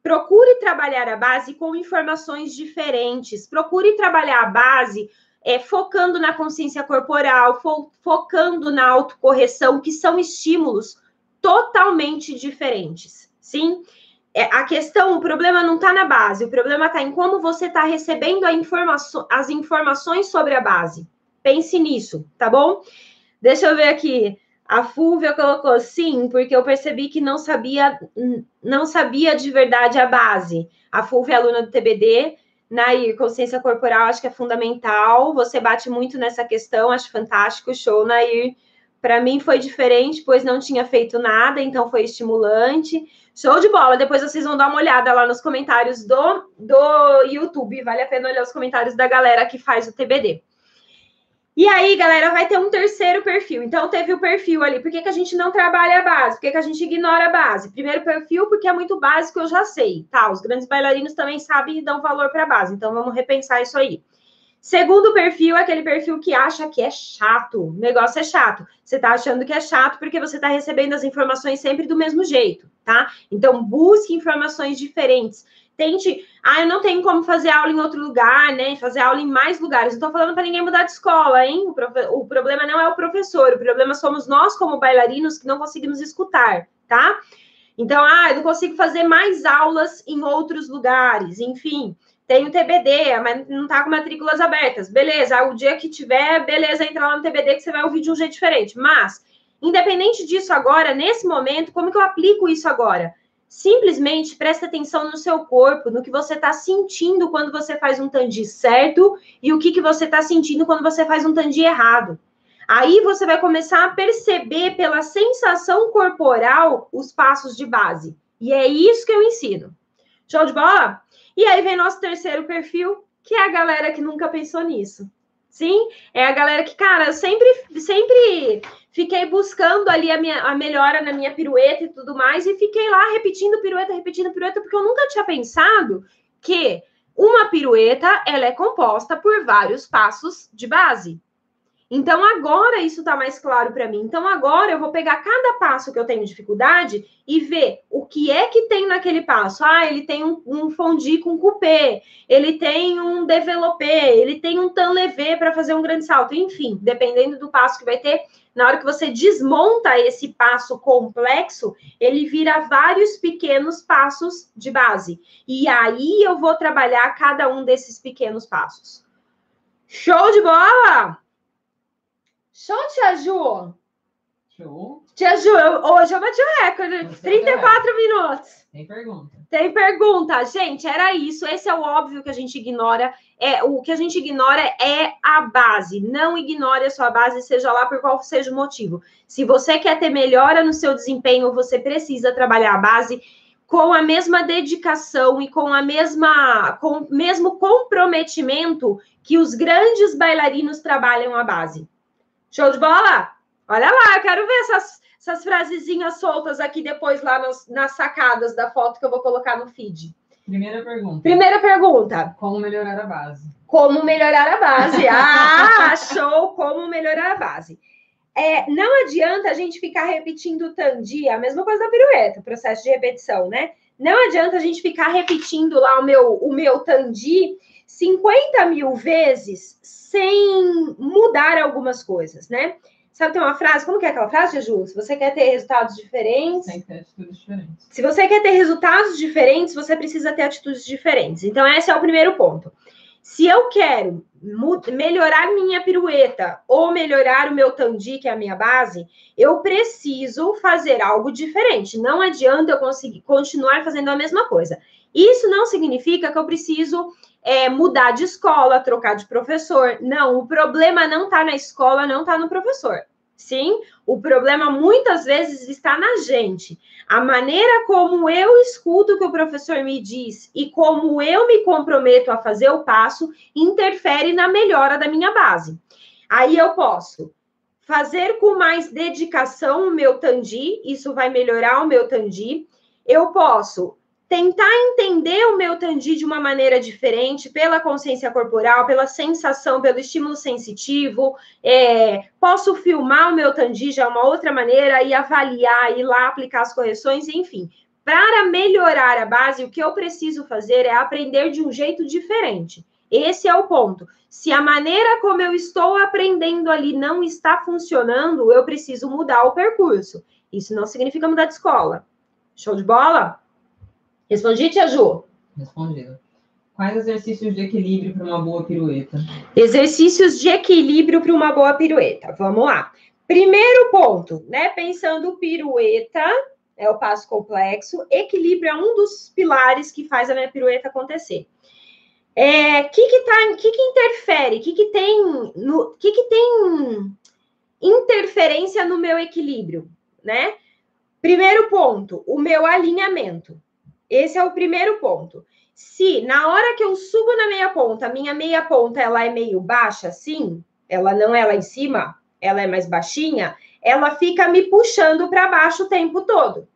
procure trabalhar a base com informações diferentes. Procure trabalhar a base é, focando na consciência corporal, fo focando na autocorreção, que são estímulos totalmente diferentes, sim? É, a questão, o problema não está na base, o problema está em como você está recebendo as informações sobre a base. Pense nisso, tá bom? Deixa eu ver aqui. A Fúvia colocou sim, porque eu percebi que não sabia, não sabia de verdade a base. A Fúvia é aluna do TBD. Nair, consciência corporal acho que é fundamental. Você bate muito nessa questão, acho fantástico, show, Nair. Para mim foi diferente, pois não tinha feito nada, então foi estimulante. Show de bola. Depois vocês vão dar uma olhada lá nos comentários do, do YouTube. Vale a pena olhar os comentários da galera que faz o TBD. E aí, galera, vai ter um terceiro perfil. Então, teve o perfil ali. Por que, que a gente não trabalha a base? Por que, que a gente ignora a base? Primeiro perfil, porque é muito básico, eu já sei. Tá, os grandes bailarinos também sabem e dão valor para a base. Então, vamos repensar isso aí. Segundo perfil é aquele perfil que acha que é chato. O negócio é chato. Você está achando que é chato porque você está recebendo as informações sempre do mesmo jeito, tá? Então, busque informações diferentes. Tente. Ah, eu não tenho como fazer aula em outro lugar, né? Fazer aula em mais lugares. Não estou falando para ninguém mudar de escola, hein? O, profe... o problema não é o professor, o problema somos nós, como bailarinos, que não conseguimos escutar, tá? Então, ah, eu não consigo fazer mais aulas em outros lugares, enfim tem o TBD, mas não tá com matrículas abertas. Beleza, o dia que tiver, beleza, entra lá no TBD que você vai ouvir de um jeito diferente. Mas, independente disso agora, nesse momento, como que eu aplico isso agora? Simplesmente presta atenção no seu corpo, no que você está sentindo quando você faz um tandi certo e o que, que você está sentindo quando você faz um tandi errado. Aí você vai começar a perceber pela sensação corporal os passos de base. E é isso que eu ensino. Show de bola? E aí vem nosso terceiro perfil, que é a galera que nunca pensou nisso. Sim, é a galera que, cara, eu sempre, sempre fiquei buscando ali a, minha, a melhora na minha pirueta e tudo mais, e fiquei lá repetindo pirueta, repetindo pirueta, porque eu nunca tinha pensado que uma pirueta ela é composta por vários passos de base. Então agora isso está mais claro para mim. Então agora eu vou pegar cada passo que eu tenho dificuldade e ver o que é que tem naquele passo. Ah, ele tem um, um fondi com coupé, ele tem um développé, ele tem um tan levé para fazer um grande salto. Enfim, dependendo do passo que vai ter, na hora que você desmonta esse passo complexo, ele vira vários pequenos passos de base. E aí eu vou trabalhar cada um desses pequenos passos. Show de bola! Show, Tia Ju! Show. Tia Ju, eu, hoje eu bati o recorde. Você 34 minutos. Tem pergunta. Tem pergunta. Gente, era isso. Esse é o óbvio que a gente ignora. É O que a gente ignora é a base. Não ignore a sua base, seja lá por qual seja o motivo. Se você quer ter melhora no seu desempenho, você precisa trabalhar a base com a mesma dedicação e com a mesma com o mesmo comprometimento que os grandes bailarinos trabalham a base. Show de bola? Olha lá, eu quero ver essas, essas frasezinhas soltas aqui depois lá nas, nas sacadas da foto que eu vou colocar no feed. Primeira pergunta. Primeira pergunta. Como melhorar a base? Como melhorar a base? [LAUGHS] Ah, show! Como melhorar a base. É, não adianta a gente ficar repetindo o tandi, a mesma coisa da pirueta, processo de repetição, né? Não adianta a gente ficar repetindo lá o meu, o meu tandi 50 mil vezes sem mudar algumas coisas, né? Sabe, tem uma frase, como que é aquela frase, Ju? Se você quer ter resultados diferentes. Tem que ter atitudes diferentes. Se você quer ter resultados diferentes, você precisa ter atitudes diferentes. Então, esse é o primeiro ponto. Se eu quero melhorar minha pirueta ou melhorar o meu tandi, que é a minha base, eu preciso fazer algo diferente. Não adianta eu conseguir continuar fazendo a mesma coisa. Isso não significa que eu preciso é, mudar de escola, trocar de professor. Não, o problema não está na escola, não está no professor. Sim, o problema muitas vezes está na gente. A maneira como eu escuto o que o professor me diz e como eu me comprometo a fazer o passo interfere na melhora da minha base. Aí eu posso fazer com mais dedicação o meu tandi, isso vai melhorar o meu tandi. Eu posso tentar entender o meu tandi de uma maneira diferente, pela consciência corporal, pela sensação, pelo estímulo sensitivo. É, posso filmar o meu tandi de uma outra maneira e avaliar, ir lá aplicar as correções, enfim. Para melhorar a base, o que eu preciso fazer é aprender de um jeito diferente. Esse é o ponto. Se a maneira como eu estou aprendendo ali não está funcionando, eu preciso mudar o percurso. Isso não significa mudar de escola. Show de bola? Respondi, Tia Ju? Respondido. Quais exercícios de equilíbrio para uma boa pirueta? Exercícios de equilíbrio para uma boa pirueta. Vamos lá. Primeiro ponto, né? Pensando pirueta, é o passo complexo. Equilíbrio é um dos pilares que faz a minha pirueta acontecer. É, que que tá, que que interfere? Que que tem no, que que tem interferência no meu equilíbrio, né? Primeiro ponto, o meu alinhamento. Esse é o primeiro ponto. Se na hora que eu subo na meia ponta, minha meia ponta ela é meio baixa, assim, ela não é lá em cima, ela é mais baixinha, ela fica me puxando para baixo o tempo todo.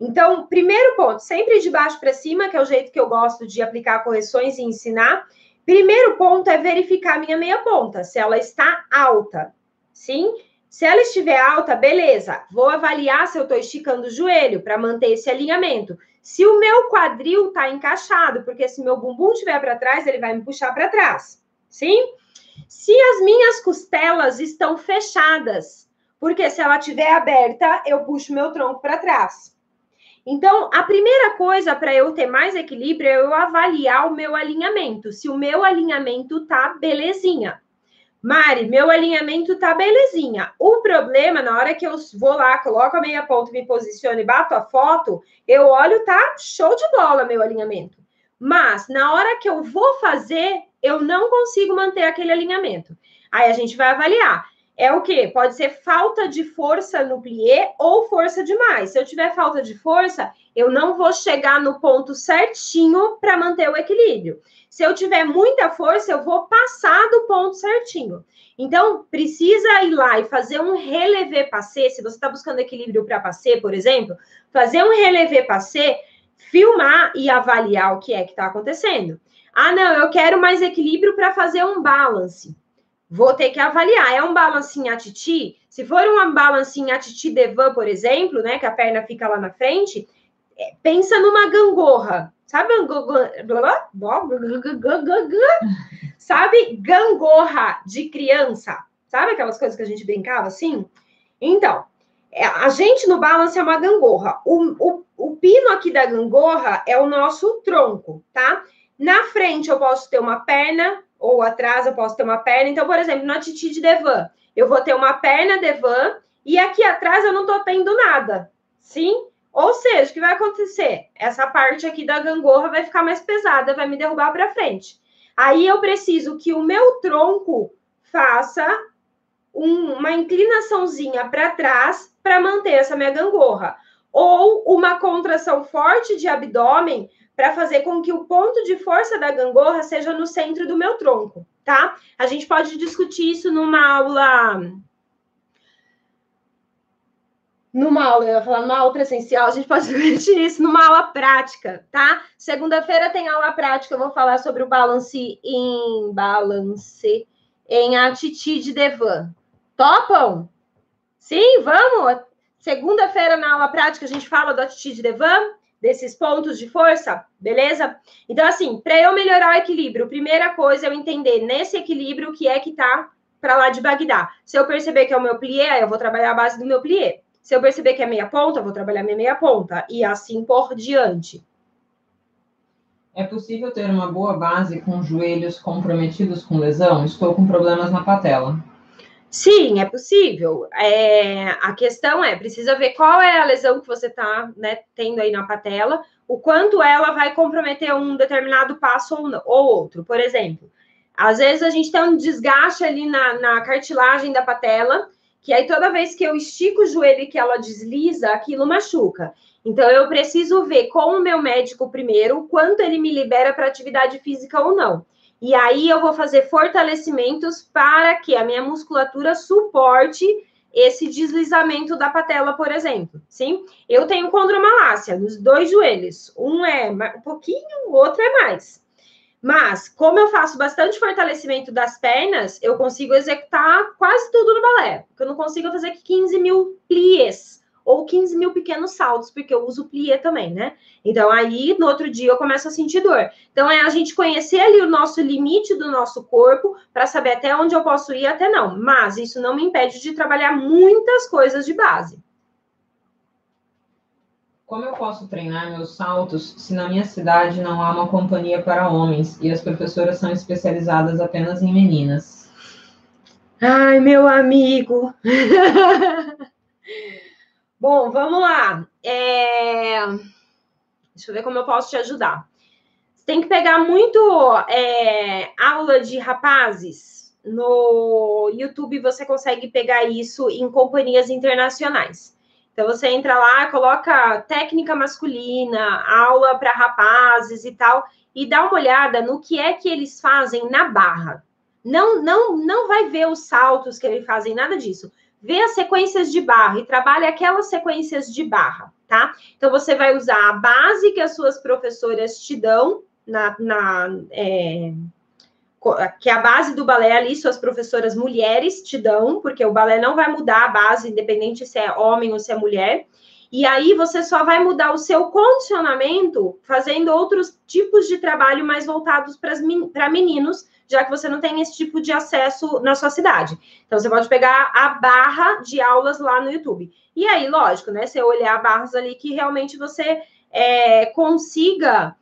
Então, primeiro ponto, sempre de baixo para cima, que é o jeito que eu gosto de aplicar correções e ensinar. Primeiro ponto é verificar minha meia ponta, se ela está alta. Sim? Se ela estiver alta, beleza. Vou avaliar se eu estou esticando o joelho para manter esse alinhamento. Se o meu quadril está encaixado, porque se meu bumbum estiver para trás, ele vai me puxar para trás. Sim? Se as minhas costelas estão fechadas, porque se ela estiver aberta, eu puxo meu tronco para trás. Então, a primeira coisa para eu ter mais equilíbrio é eu avaliar o meu alinhamento. Se o meu alinhamento tá belezinha. Mari, meu alinhamento tá belezinha. O problema, na hora que eu vou lá, coloco a meia ponta, me posiciono e bato a foto, eu olho, tá show de bola meu alinhamento. Mas, na hora que eu vou fazer, eu não consigo manter aquele alinhamento. Aí a gente vai avaliar. É o quê? Pode ser falta de força no plié ou força demais. Se eu tiver falta de força, eu não vou chegar no ponto certinho para manter o equilíbrio. Se eu tiver muita força, eu vou passar do ponto certinho. Então, precisa ir lá e fazer um relevé passé. Se você está buscando equilíbrio para passé, por exemplo, fazer um relevé passé, filmar e avaliar o que é que está acontecendo. Ah, não, eu quero mais equilíbrio para fazer um balance. Vou ter que avaliar. É um balance em atiti? Se for um balance em atiti devan, por exemplo, né, que a perna fica lá na frente, é, pensa numa gangorra. Sabe Sabe gangorra de criança? Sabe aquelas coisas que a gente brincava assim? Então, é, a gente no balance é uma gangorra. O, o, o pino aqui da gangorra é o nosso tronco, tá? Na frente eu posso ter uma perna, ou atrás eu posso ter uma perna. Então, por exemplo, na Titi de Devan, eu vou ter uma perna Devan e aqui atrás eu não tô tendo nada. Sim? Ou seja, o que vai acontecer? Essa parte aqui da gangorra vai ficar mais pesada, vai me derrubar para frente. Aí eu preciso que o meu tronco faça um, uma inclinaçãozinha para trás para manter essa minha gangorra. Ou uma contração forte de abdômen para fazer com que o ponto de força da gangorra seja no centro do meu tronco, tá? A gente pode discutir isso numa aula numa aula, eu ia falar numa aula presencial, a gente pode [LAUGHS] discutir isso numa aula prática, tá? Segunda-feira tem aula prática, eu vou falar sobre o balance em balance em atitude Devan. Topam? Sim, vamos? Segunda-feira na aula prática a gente fala do atitude Devan, desses pontos de força, beleza? Então, assim, para eu melhorar o equilíbrio, primeira coisa é eu entender nesse equilíbrio o que é que tá para lá de Bagdá. Se eu perceber que é o meu plié, eu vou trabalhar a base do meu plié. Se eu perceber que é meia ponta, eu vou trabalhar minha meia ponta. E assim por diante. É possível ter uma boa base com joelhos comprometidos com lesão? Estou com problemas na patela. Sim, é possível. É, a questão é, precisa ver qual é a lesão que você está né, tendo aí na patela, o quanto ela vai comprometer um determinado passo ou, ou outro. Por exemplo, às vezes a gente tem um desgaste ali na, na cartilagem da patela, que aí toda vez que eu estico o joelho e que ela desliza, aquilo machuca. Então eu preciso ver com o meu médico primeiro quanto ele me libera para atividade física ou não. E aí eu vou fazer fortalecimentos para que a minha musculatura suporte esse deslizamento da patela, por exemplo. Sim? Eu tenho condromalácia nos dois joelhos. Um é um pouquinho, o outro é mais. Mas, como eu faço bastante fortalecimento das pernas, eu consigo executar quase tudo no balé. Porque eu não consigo fazer 15 mil pliés ou 15 mil pequenos saltos, porque eu uso plié também, né? Então, aí, no outro dia, eu começo a sentir dor. Então, é a gente conhecer ali o nosso limite do nosso corpo para saber até onde eu posso ir até não. Mas isso não me impede de trabalhar muitas coisas de base. Como eu posso treinar meus saltos se na minha cidade não há uma companhia para homens e as professoras são especializadas apenas em meninas? Ai, meu amigo! [LAUGHS] Bom, vamos lá. É... Deixa eu ver como eu posso te ajudar. Você tem que pegar muito é, aula de rapazes. No YouTube você consegue pegar isso em companhias internacionais. Então você entra lá, coloca técnica masculina, aula para rapazes e tal, e dá uma olhada no que é que eles fazem na barra. Não, não, não vai ver os saltos que eles fazem, nada disso. Vê as sequências de barra e trabalha aquelas sequências de barra, tá? Então você vai usar a base que as suas professoras te dão na, na é, que a base do balé ali, suas professoras mulheres te dão, porque o balé não vai mudar a base, independente se é homem ou se é mulher. E aí você só vai mudar o seu condicionamento fazendo outros tipos de trabalho mais voltados para meninos, já que você não tem esse tipo de acesso na sua cidade. Então você pode pegar a barra de aulas lá no YouTube. E aí, lógico, né? Você olhar barras ali que realmente você é, consiga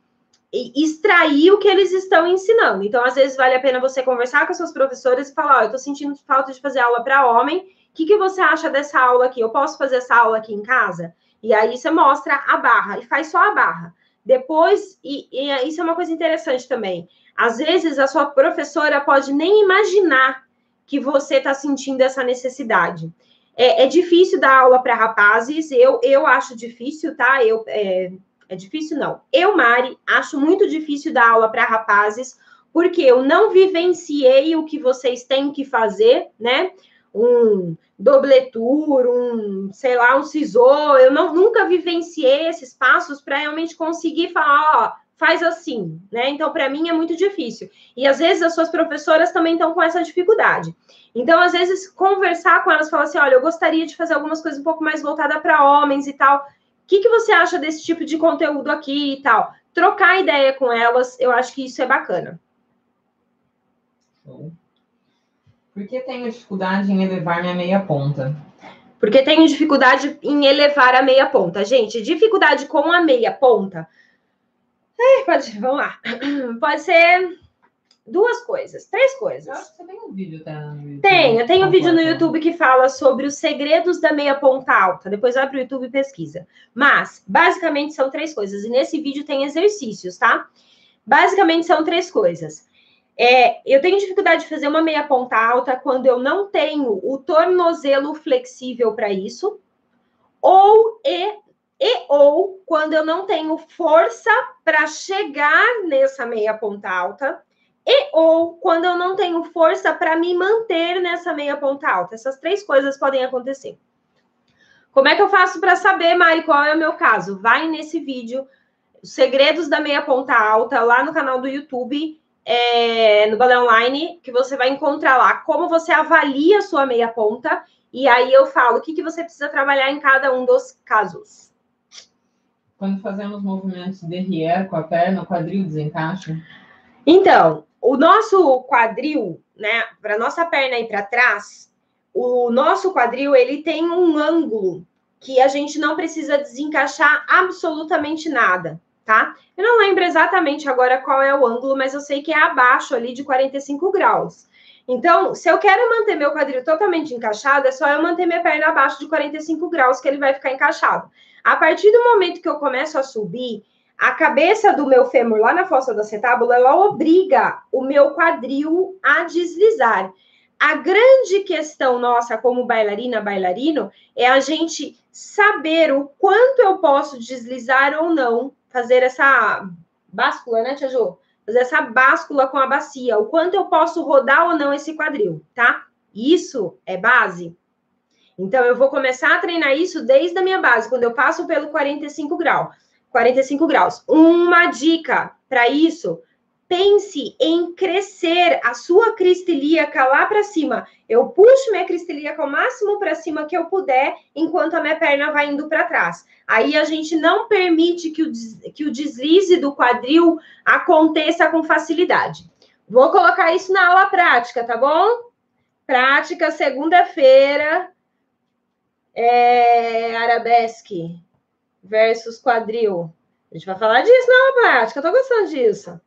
extrair o que eles estão ensinando. Então, às vezes, vale a pena você conversar com as suas professoras e falar: oh, eu tô sentindo falta de fazer aula para homem. O que, que você acha dessa aula aqui? Eu posso fazer essa aula aqui em casa? E aí você mostra a barra e faz só a barra. Depois, e, e isso é uma coisa interessante também. Às vezes, a sua professora pode nem imaginar que você está sentindo essa necessidade. É, é, difícil dar aula para rapazes, eu, eu acho difícil, tá? Eu, é, é difícil, não. Eu, Mari, acho muito difícil dar aula para rapazes, porque eu não vivenciei o que vocês têm que fazer, né? Um dobletur, um, sei lá, um cisô. Eu não, nunca vivenciei esses passos para realmente conseguir falar, ó, faz assim, né? Então, para mim é muito difícil. E às vezes as suas professoras também estão com essa dificuldade. Então, às vezes, conversar com elas, falar assim: olha, eu gostaria de fazer algumas coisas um pouco mais voltada para homens e tal que, que você acha desse tipo de conteúdo aqui e tal? Trocar ideia com elas, eu acho que isso é bacana. Por que tenho dificuldade em elevar minha meia ponta? Porque tenho dificuldade em elevar a meia ponta. Gente, dificuldade com a meia ponta. É, pode, vamos lá. [CLEARS THROAT] Pode ser duas coisas, três coisas. Eu acho que você tem um vídeo, tá? Tenho, eu tenho um vídeo no YouTube que fala sobre os segredos da meia ponta alta. Depois vai para o YouTube e pesquisa. Mas, basicamente, são três coisas. E nesse vídeo tem exercícios, tá? Basicamente, são três coisas. É, eu tenho dificuldade de fazer uma meia ponta alta quando eu não tenho o tornozelo flexível para isso, ou e, e ou quando eu não tenho força para chegar nessa meia ponta alta, e ou quando eu não tenho força para me manter nessa meia ponta alta. Essas três coisas podem acontecer. Como é que eu faço para saber, Mari, qual é o meu caso? Vai nesse vídeo, Os Segredos da Meia Ponta Alta, lá no canal do YouTube, é, no Balé Online, que você vai encontrar lá como você avalia a sua meia ponta. E aí eu falo o que, que você precisa trabalhar em cada um dos casos. Quando fazemos movimentos de derrière com a perna, o quadril desencaixa? Então, o nosso quadril, né, para nossa perna ir para trás, o nosso quadril ele tem um ângulo que a gente não precisa desencaixar absolutamente nada, tá? Eu não lembro exatamente agora qual é o ângulo, mas eu sei que é abaixo ali de 45 graus. Então, se eu quero manter meu quadril totalmente encaixado, é só eu manter minha perna abaixo de 45 graus que ele vai ficar encaixado. A partir do momento que eu começo a subir, a cabeça do meu fêmur lá na fossa da acetábula, ela obriga o meu quadril a deslizar. A grande questão nossa como bailarina, bailarino, é a gente saber o quanto eu posso deslizar ou não, fazer essa báscula, né, Tia Jo? Fazer essa báscula com a bacia, o quanto eu posso rodar ou não esse quadril, tá? Isso é base. Então, eu vou começar a treinar isso desde a minha base, quando eu passo pelo 45 graus. 45 graus. Uma dica para isso: pense em crescer a sua crista ilíaca lá para cima. Eu puxo minha crista ilíaca o máximo para cima que eu puder, enquanto a minha perna vai indo para trás. Aí a gente não permite que o, que o deslize do quadril aconteça com facilidade. Vou colocar isso na aula prática, tá bom? Prática segunda-feira. É, arabesque versus quadril. A gente vai falar disso na aula prática, eu tô gostando disso.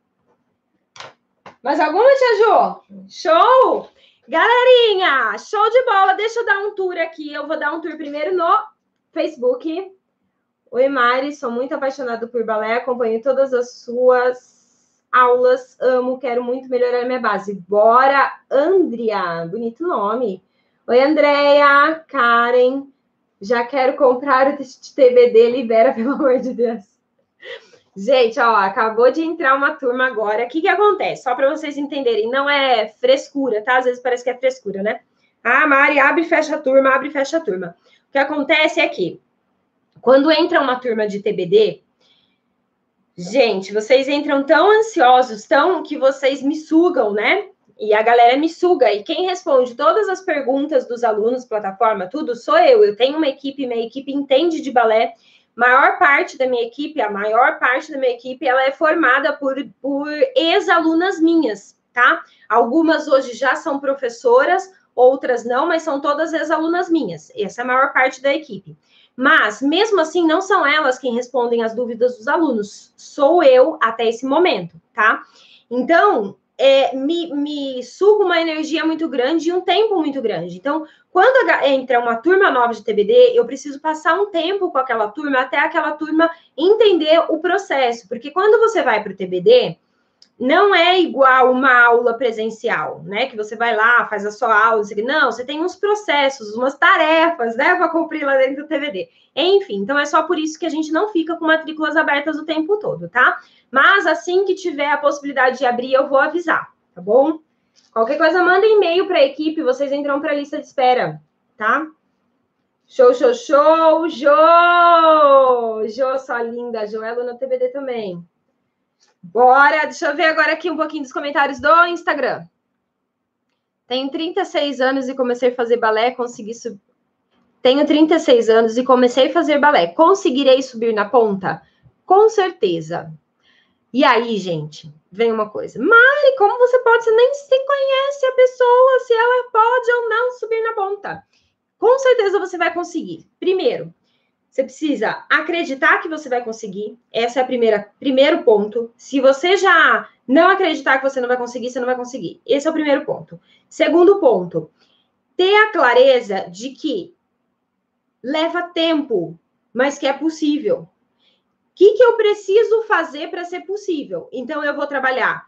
Mais alguma, Tia Jo? Show! Galerinha, show de bola. Deixa eu dar um tour aqui. Eu vou dar um tour primeiro no Facebook. Oi, Mari, sou muito apaixonada por balé, acompanho todas as suas aulas, amo, quero muito melhorar minha base. Bora, Andrea, bonito nome. Oi, Andrea, Karen, já quero comprar o TBD, libera, [LAUGHS] pelo amor de Deus. Gente, ó, acabou de entrar uma turma agora. O que que acontece? Só para vocês entenderem, não é frescura, tá? Às vezes parece que é frescura, né? Ah, Mari, abre e fecha a turma, abre e fecha a turma. O que acontece é que, quando entra uma turma de TBD, gente, vocês entram tão ansiosos, tão que vocês me sugam, né? E a galera me suga. E quem responde todas as perguntas dos alunos, plataforma, tudo, sou eu. Eu tenho uma equipe, minha equipe entende de balé. Maior parte da minha equipe, a maior parte da minha equipe, ela é formada por, por ex-alunas minhas, tá? Algumas hoje já são professoras, outras não, mas são todas ex-alunas minhas. Essa é a maior parte da equipe. Mas, mesmo assim, não são elas quem respondem as dúvidas dos alunos. Sou eu até esse momento, tá? Então, é, me, me uma energia muito grande e um tempo muito grande. Então, quando entra uma turma nova de TBD, eu preciso passar um tempo com aquela turma até aquela turma entender o processo. Porque quando você vai para o TBD, não é igual uma aula presencial, né? Que você vai lá, faz a sua aula, não, você tem uns processos, umas tarefas, né, para cumprir lá dentro do TVD. Enfim, então é só por isso que a gente não fica com matrículas abertas o tempo todo, tá? Mas assim que tiver a possibilidade de abrir, eu vou avisar, tá bom? Qualquer coisa, manda e-mail para a equipe, vocês entram para a lista de espera, tá? Show, show, show! Jo! Jo, sua linda! Joelo no TBD também. Bora, deixa eu ver agora aqui um pouquinho dos comentários do Instagram. Tenho 36 anos e comecei a fazer balé, consegui subir. Tenho 36 anos e comecei a fazer balé. Conseguirei subir na ponta? Com certeza. E aí, gente, vem uma coisa. Mari, como você pode? Você nem se conhece a pessoa, se ela pode ou não subir na ponta. Com certeza você vai conseguir. Primeiro, você precisa acreditar que você vai conseguir. Essa é a primeira primeiro ponto. Se você já não acreditar que você não vai conseguir, você não vai conseguir. Esse é o primeiro ponto. Segundo ponto, ter a clareza de que leva tempo, mas que é possível. Que, que eu preciso fazer para ser possível? Então, eu vou trabalhar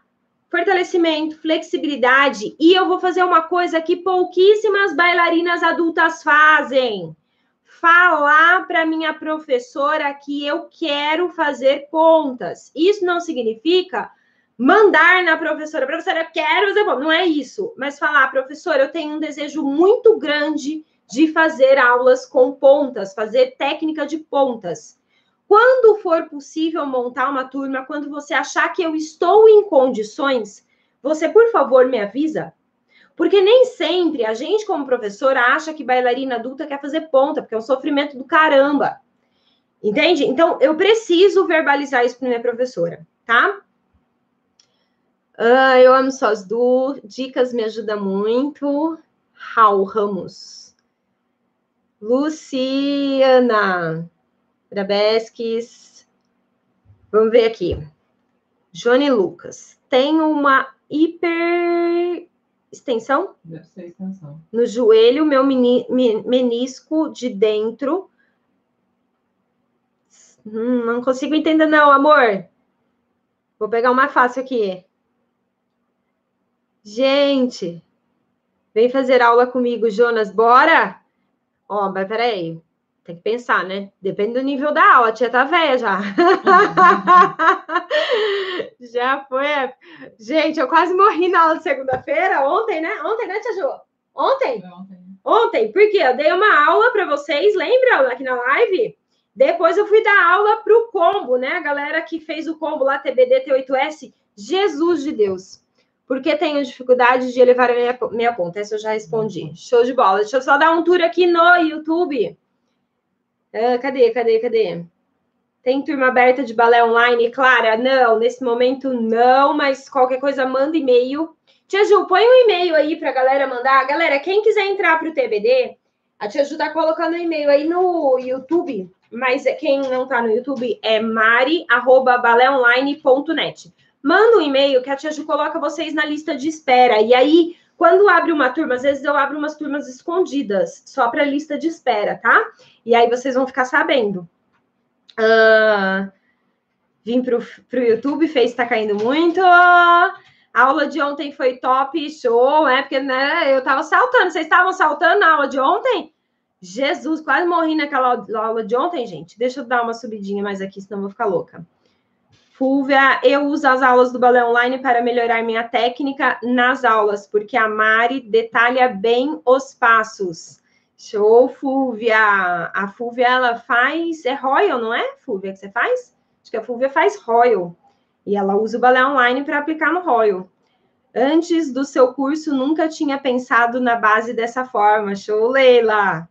fortalecimento, flexibilidade e eu vou fazer uma coisa que pouquíssimas bailarinas adultas fazem falar para minha professora que eu quero fazer pontas. Isso não significa mandar na professora, professora, eu quero fazer pontas. Não é isso, mas falar, professora, eu tenho um desejo muito grande de fazer aulas com pontas, fazer técnica de pontas. Quando for possível montar uma turma, quando você achar que eu estou em condições, você, por favor, me avisa. Porque nem sempre a gente, como professora, acha que bailarina adulta quer fazer ponta, porque é um sofrimento do caramba. Entende? Então, eu preciso verbalizar isso para minha professora, tá? Ah, eu amo suas. Dicas me ajudam muito. Raul Ramos. Luciana. Brabesques. Vamos ver aqui. Johnny Lucas. Tem uma hiper extensão? Deve ser extensão. No joelho, meu meni, menisco de dentro. Hum, não consigo entender, não, amor. Vou pegar uma fácil aqui. Gente, vem fazer aula comigo, Jonas, bora? Ó, mas peraí, tem que pensar, né? Depende do nível da aula, a tia tá velha já. [LAUGHS] já foi. Gente, eu quase morri na aula de segunda-feira, ontem, né? Ontem, né, tia Ju? Ontem? Ontem. Ontem, porque eu dei uma aula para vocês, lembra aqui na live? Depois eu fui dar aula para o combo, né? A galera que fez o combo lá, TBD T8S, Jesus de Deus porque tenho dificuldade de elevar a minha, minha conta. Essa eu já respondi. Show de bola. Deixa eu só dar um tour aqui no YouTube. Uh, cadê, cadê, cadê? Tem turma aberta de balé online? Clara, não, nesse momento não, mas qualquer coisa manda e-mail. Tia Ju, põe um e-mail aí para a galera mandar. Galera, quem quiser entrar para o TBD, a Tia Ju tá colocando um e-mail aí no YouTube, mas quem não está no YouTube é mari.baleonline.net manda um e-mail que a Tia Ju coloca vocês na lista de espera. E aí, quando abre uma turma, às vezes eu abro umas turmas escondidas, só para lista de espera, tá? E aí vocês vão ficar sabendo. Uh, vim para o YouTube, fez está caindo muito. A aula de ontem foi top, show, né? Porque né, eu estava saltando. Vocês estavam saltando na aula de ontem? Jesus, quase morri naquela aula de ontem, gente. Deixa eu dar uma subidinha mais aqui, senão eu vou ficar louca. Fúvia, eu uso as aulas do balé online para melhorar minha técnica nas aulas, porque a Mari detalha bem os passos. Show, Fúvia. A Fúvia, ela faz. É Royal, não é, Fúvia, que você faz? Acho que a Fúvia faz Royal. E ela usa o balé online para aplicar no Royal. Antes do seu curso, nunca tinha pensado na base dessa forma. Show, Leila.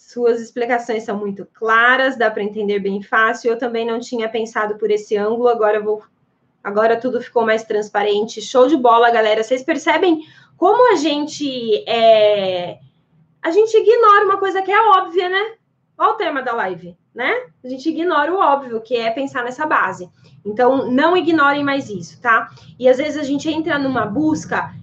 Suas explicações são muito claras, dá para entender bem fácil. Eu também não tinha pensado por esse ângulo, agora vou agora tudo ficou mais transparente. Show de bola, galera. Vocês percebem como a gente é a gente ignora uma coisa que é óbvia, né? Olha o tema da live, né? A gente ignora o óbvio, que é pensar nessa base. Então, não ignorem mais isso, tá? E às vezes a gente entra numa busca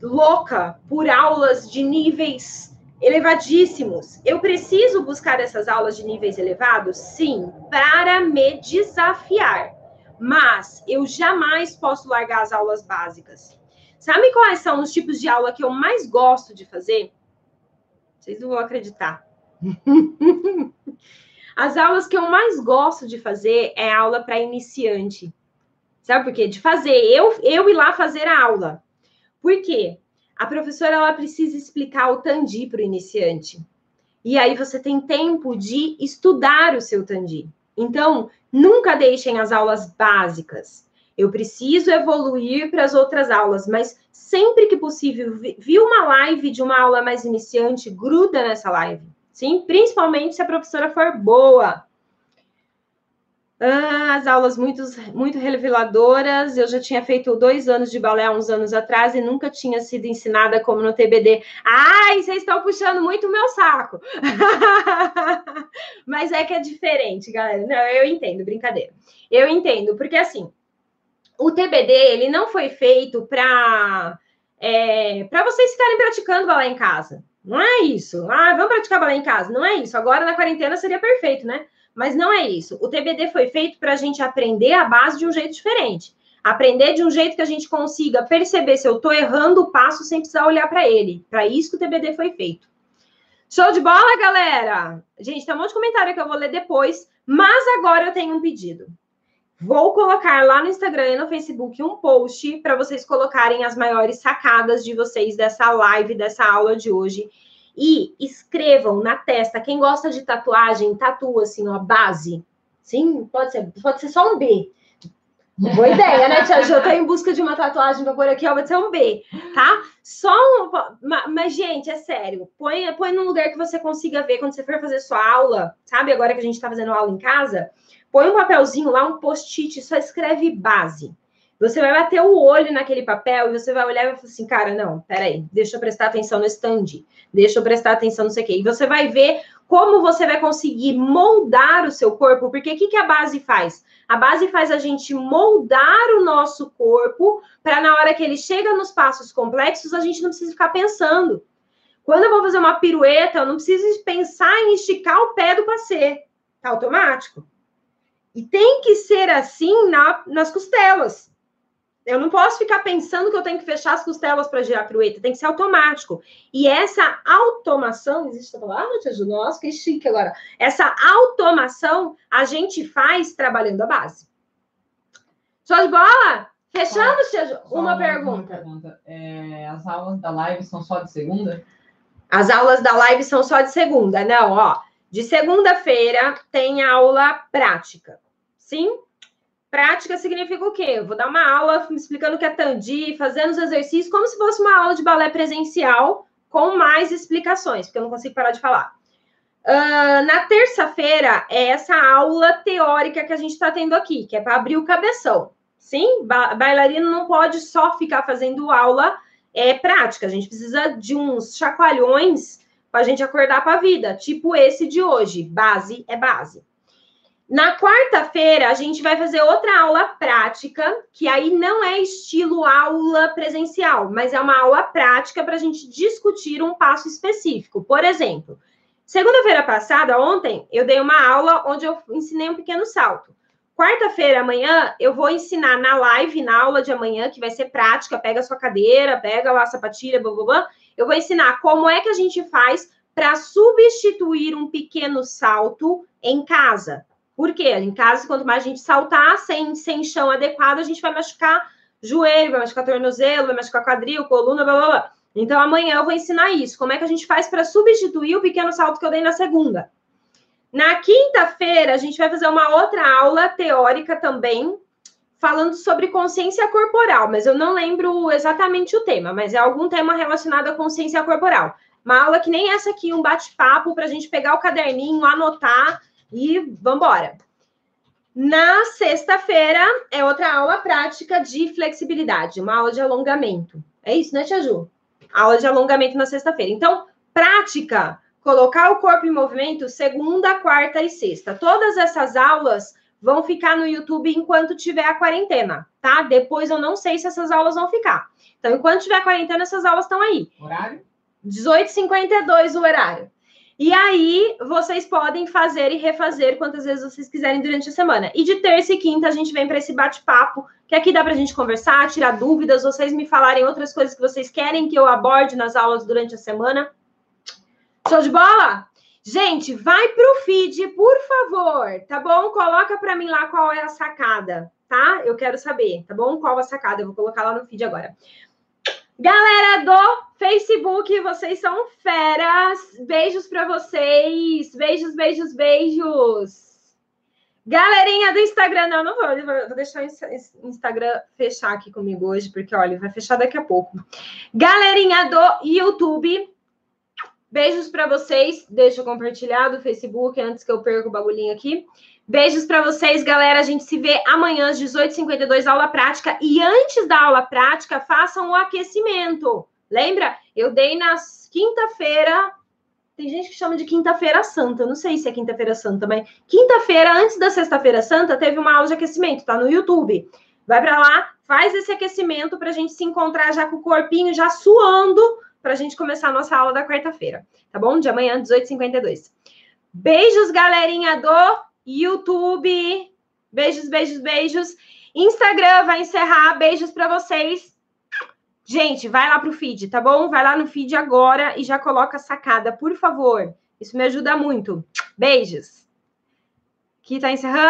louca por aulas de níveis elevadíssimos. Eu preciso buscar essas aulas de níveis elevados? Sim, para me desafiar. Mas eu jamais posso largar as aulas básicas. Sabe quais são os tipos de aula que eu mais gosto de fazer? Vocês não vão acreditar. [LAUGHS] As aulas que eu mais gosto de fazer é aula para iniciante. Sabe por quê? De fazer, eu, eu ir lá fazer a aula. Por quê? A professora ela precisa explicar o Tandi para o iniciante. E aí você tem tempo de estudar o seu Tandi. Então, nunca deixem as aulas básicas. Eu preciso evoluir para as outras aulas, mas sempre que possível, vi uma live de uma aula mais iniciante, gruda nessa live. Sim, principalmente se a professora for boa. Ah, as aulas muito, muito reveladoras. Eu já tinha feito dois anos de balé há uns anos atrás e nunca tinha sido ensinada como no TBD. Ai, vocês estão puxando muito o meu saco. [LAUGHS] Mas é que é diferente, galera. Não, eu entendo, brincadeira. Eu entendo, porque assim, o TBD ele não foi feito para é, para vocês ficarem praticando balé em casa. Não é isso. Ah, vamos praticar balé em casa. Não é isso. Agora na quarentena seria perfeito, né? Mas não é isso. O TBD foi feito para a gente aprender a base de um jeito diferente. Aprender de um jeito que a gente consiga perceber se eu estou errando o passo sem precisar olhar para ele. Para isso que o TBD foi feito. Show de bola, galera? Gente, tem um monte de comentário que eu vou ler depois, mas agora eu tenho um pedido. Vou colocar lá no Instagram e no Facebook um post para vocês colocarem as maiores sacadas de vocês dessa live, dessa aula de hoje e escrevam na testa. Quem gosta de tatuagem, tatua assim, ó, base. Sim, pode ser, pode ser só um B. Boa ideia, né, Tia Ju? Eu tô em busca de uma tatuagem pra pôr aqui, ó, vai ser um B, tá? Só um. Mas, gente, é sério. Põe, põe num lugar que você consiga ver quando você for fazer sua aula, sabe? Agora que a gente tá fazendo aula em casa, põe um papelzinho lá, um post-it, só escreve base. Você vai bater o olho naquele papel e você vai olhar e vai falar assim, cara, não, peraí, deixa eu prestar atenção no stand, deixa eu prestar atenção no sei o quê. E você vai ver como você vai conseguir moldar o seu corpo, porque o que, que a base faz? A base faz a gente moldar o nosso corpo para na hora que ele chega nos passos complexos, a gente não precisa ficar pensando. Quando eu vou fazer uma pirueta, eu não preciso pensar em esticar o pé do passeio. Tá automático. E tem que ser assim na, nas costelas. Eu não posso ficar pensando que eu tenho que fechar as costelas para girar a pirueta, tem que ser automático. E essa automação, existe essa palavra, Tia Ju? Nossa, que chique agora. Essa automação a gente faz trabalhando a base. Show de bola? Fechamos, Tia Ju? Uma, uma pergunta. Pergunta. É, as aulas da live são só de segunda? As aulas da live são só de segunda, não, ó. De segunda-feira tem aula prática. Sim? Prática significa o quê? Eu vou dar uma aula me explicando o que é tandi, fazendo os exercícios, como se fosse uma aula de balé presencial, com mais explicações, porque eu não consigo parar de falar. Uh, na terça-feira é essa aula teórica que a gente está tendo aqui, que é para abrir o cabeção. Sim, ba bailarino não pode só ficar fazendo aula é prática, a gente precisa de uns chacoalhões para a gente acordar para a vida, tipo esse de hoje. Base é base. Na quarta-feira, a gente vai fazer outra aula prática, que aí não é estilo aula presencial, mas é uma aula prática para a gente discutir um passo específico. Por exemplo, segunda-feira passada, ontem, eu dei uma aula onde eu ensinei um pequeno salto. Quarta-feira, amanhã, eu vou ensinar na live, na aula de amanhã, que vai ser prática, pega a sua cadeira, pega a sapatilha, blá, blá, blá. Eu vou ensinar como é que a gente faz para substituir um pequeno salto em casa. Por quê? Em casa, quanto mais a gente saltar sem, sem chão adequado, a gente vai machucar joelho, vai machucar tornozelo, vai machucar quadril, coluna, blá, blá, blá. Então, amanhã eu vou ensinar isso. Como é que a gente faz para substituir o pequeno salto que eu dei na segunda? Na quinta-feira, a gente vai fazer uma outra aula teórica também, falando sobre consciência corporal, mas eu não lembro exatamente o tema, mas é algum tema relacionado à consciência corporal. Uma aula que nem essa aqui, um bate-papo para a gente pegar o caderninho, anotar e vamos embora. Na sexta-feira é outra aula prática de flexibilidade, uma aula de alongamento. É isso, né, Tia Ju? Aula de alongamento na sexta-feira. Então, prática, colocar o corpo em movimento segunda, quarta e sexta. Todas essas aulas vão ficar no YouTube enquanto tiver a quarentena, tá? Depois eu não sei se essas aulas vão ficar. Então, enquanto tiver a quarentena, essas aulas estão aí. Horário? 18h52 o horário. E aí, vocês podem fazer e refazer quantas vezes vocês quiserem durante a semana. E de terça e quinta, a gente vem para esse bate-papo, que aqui dá para a gente conversar, tirar dúvidas, vocês me falarem outras coisas que vocês querem que eu aborde nas aulas durante a semana. Show de bola? Gente, vai para o feed, por favor, tá bom? Coloca para mim lá qual é a sacada, tá? Eu quero saber, tá bom? Qual a sacada? Eu vou colocar lá no feed agora. Galera do Facebook, vocês são feras. Beijos para vocês. Beijos, beijos, beijos. Galerinha do Instagram, não, não vou, vou deixar o Instagram fechar aqui comigo hoje, porque olha, vai fechar daqui a pouco. Galerinha do YouTube, beijos para vocês. Deixa eu compartilhar Facebook antes que eu perca o bagulhinho aqui. Beijos para vocês, galera. A gente se vê amanhã às 18h52, aula prática. E antes da aula prática, façam o aquecimento. Lembra? Eu dei na quinta-feira. Tem gente que chama de quinta-feira santa. Não sei se é quinta-feira santa, mas quinta-feira, antes da sexta-feira santa, teve uma aula de aquecimento. Tá no YouTube. Vai para lá, faz esse aquecimento para a gente se encontrar já com o corpinho já suando para a gente começar a nossa aula da quarta-feira. Tá bom? De amanhã, 18h52. Beijos, galerinha do YouTube. Beijos, beijos, beijos. Instagram vai encerrar. Beijos para vocês. Gente, vai lá pro feed, tá bom? Vai lá no feed agora e já coloca sacada, por favor. Isso me ajuda muito. Beijos. Aqui tá encerrando.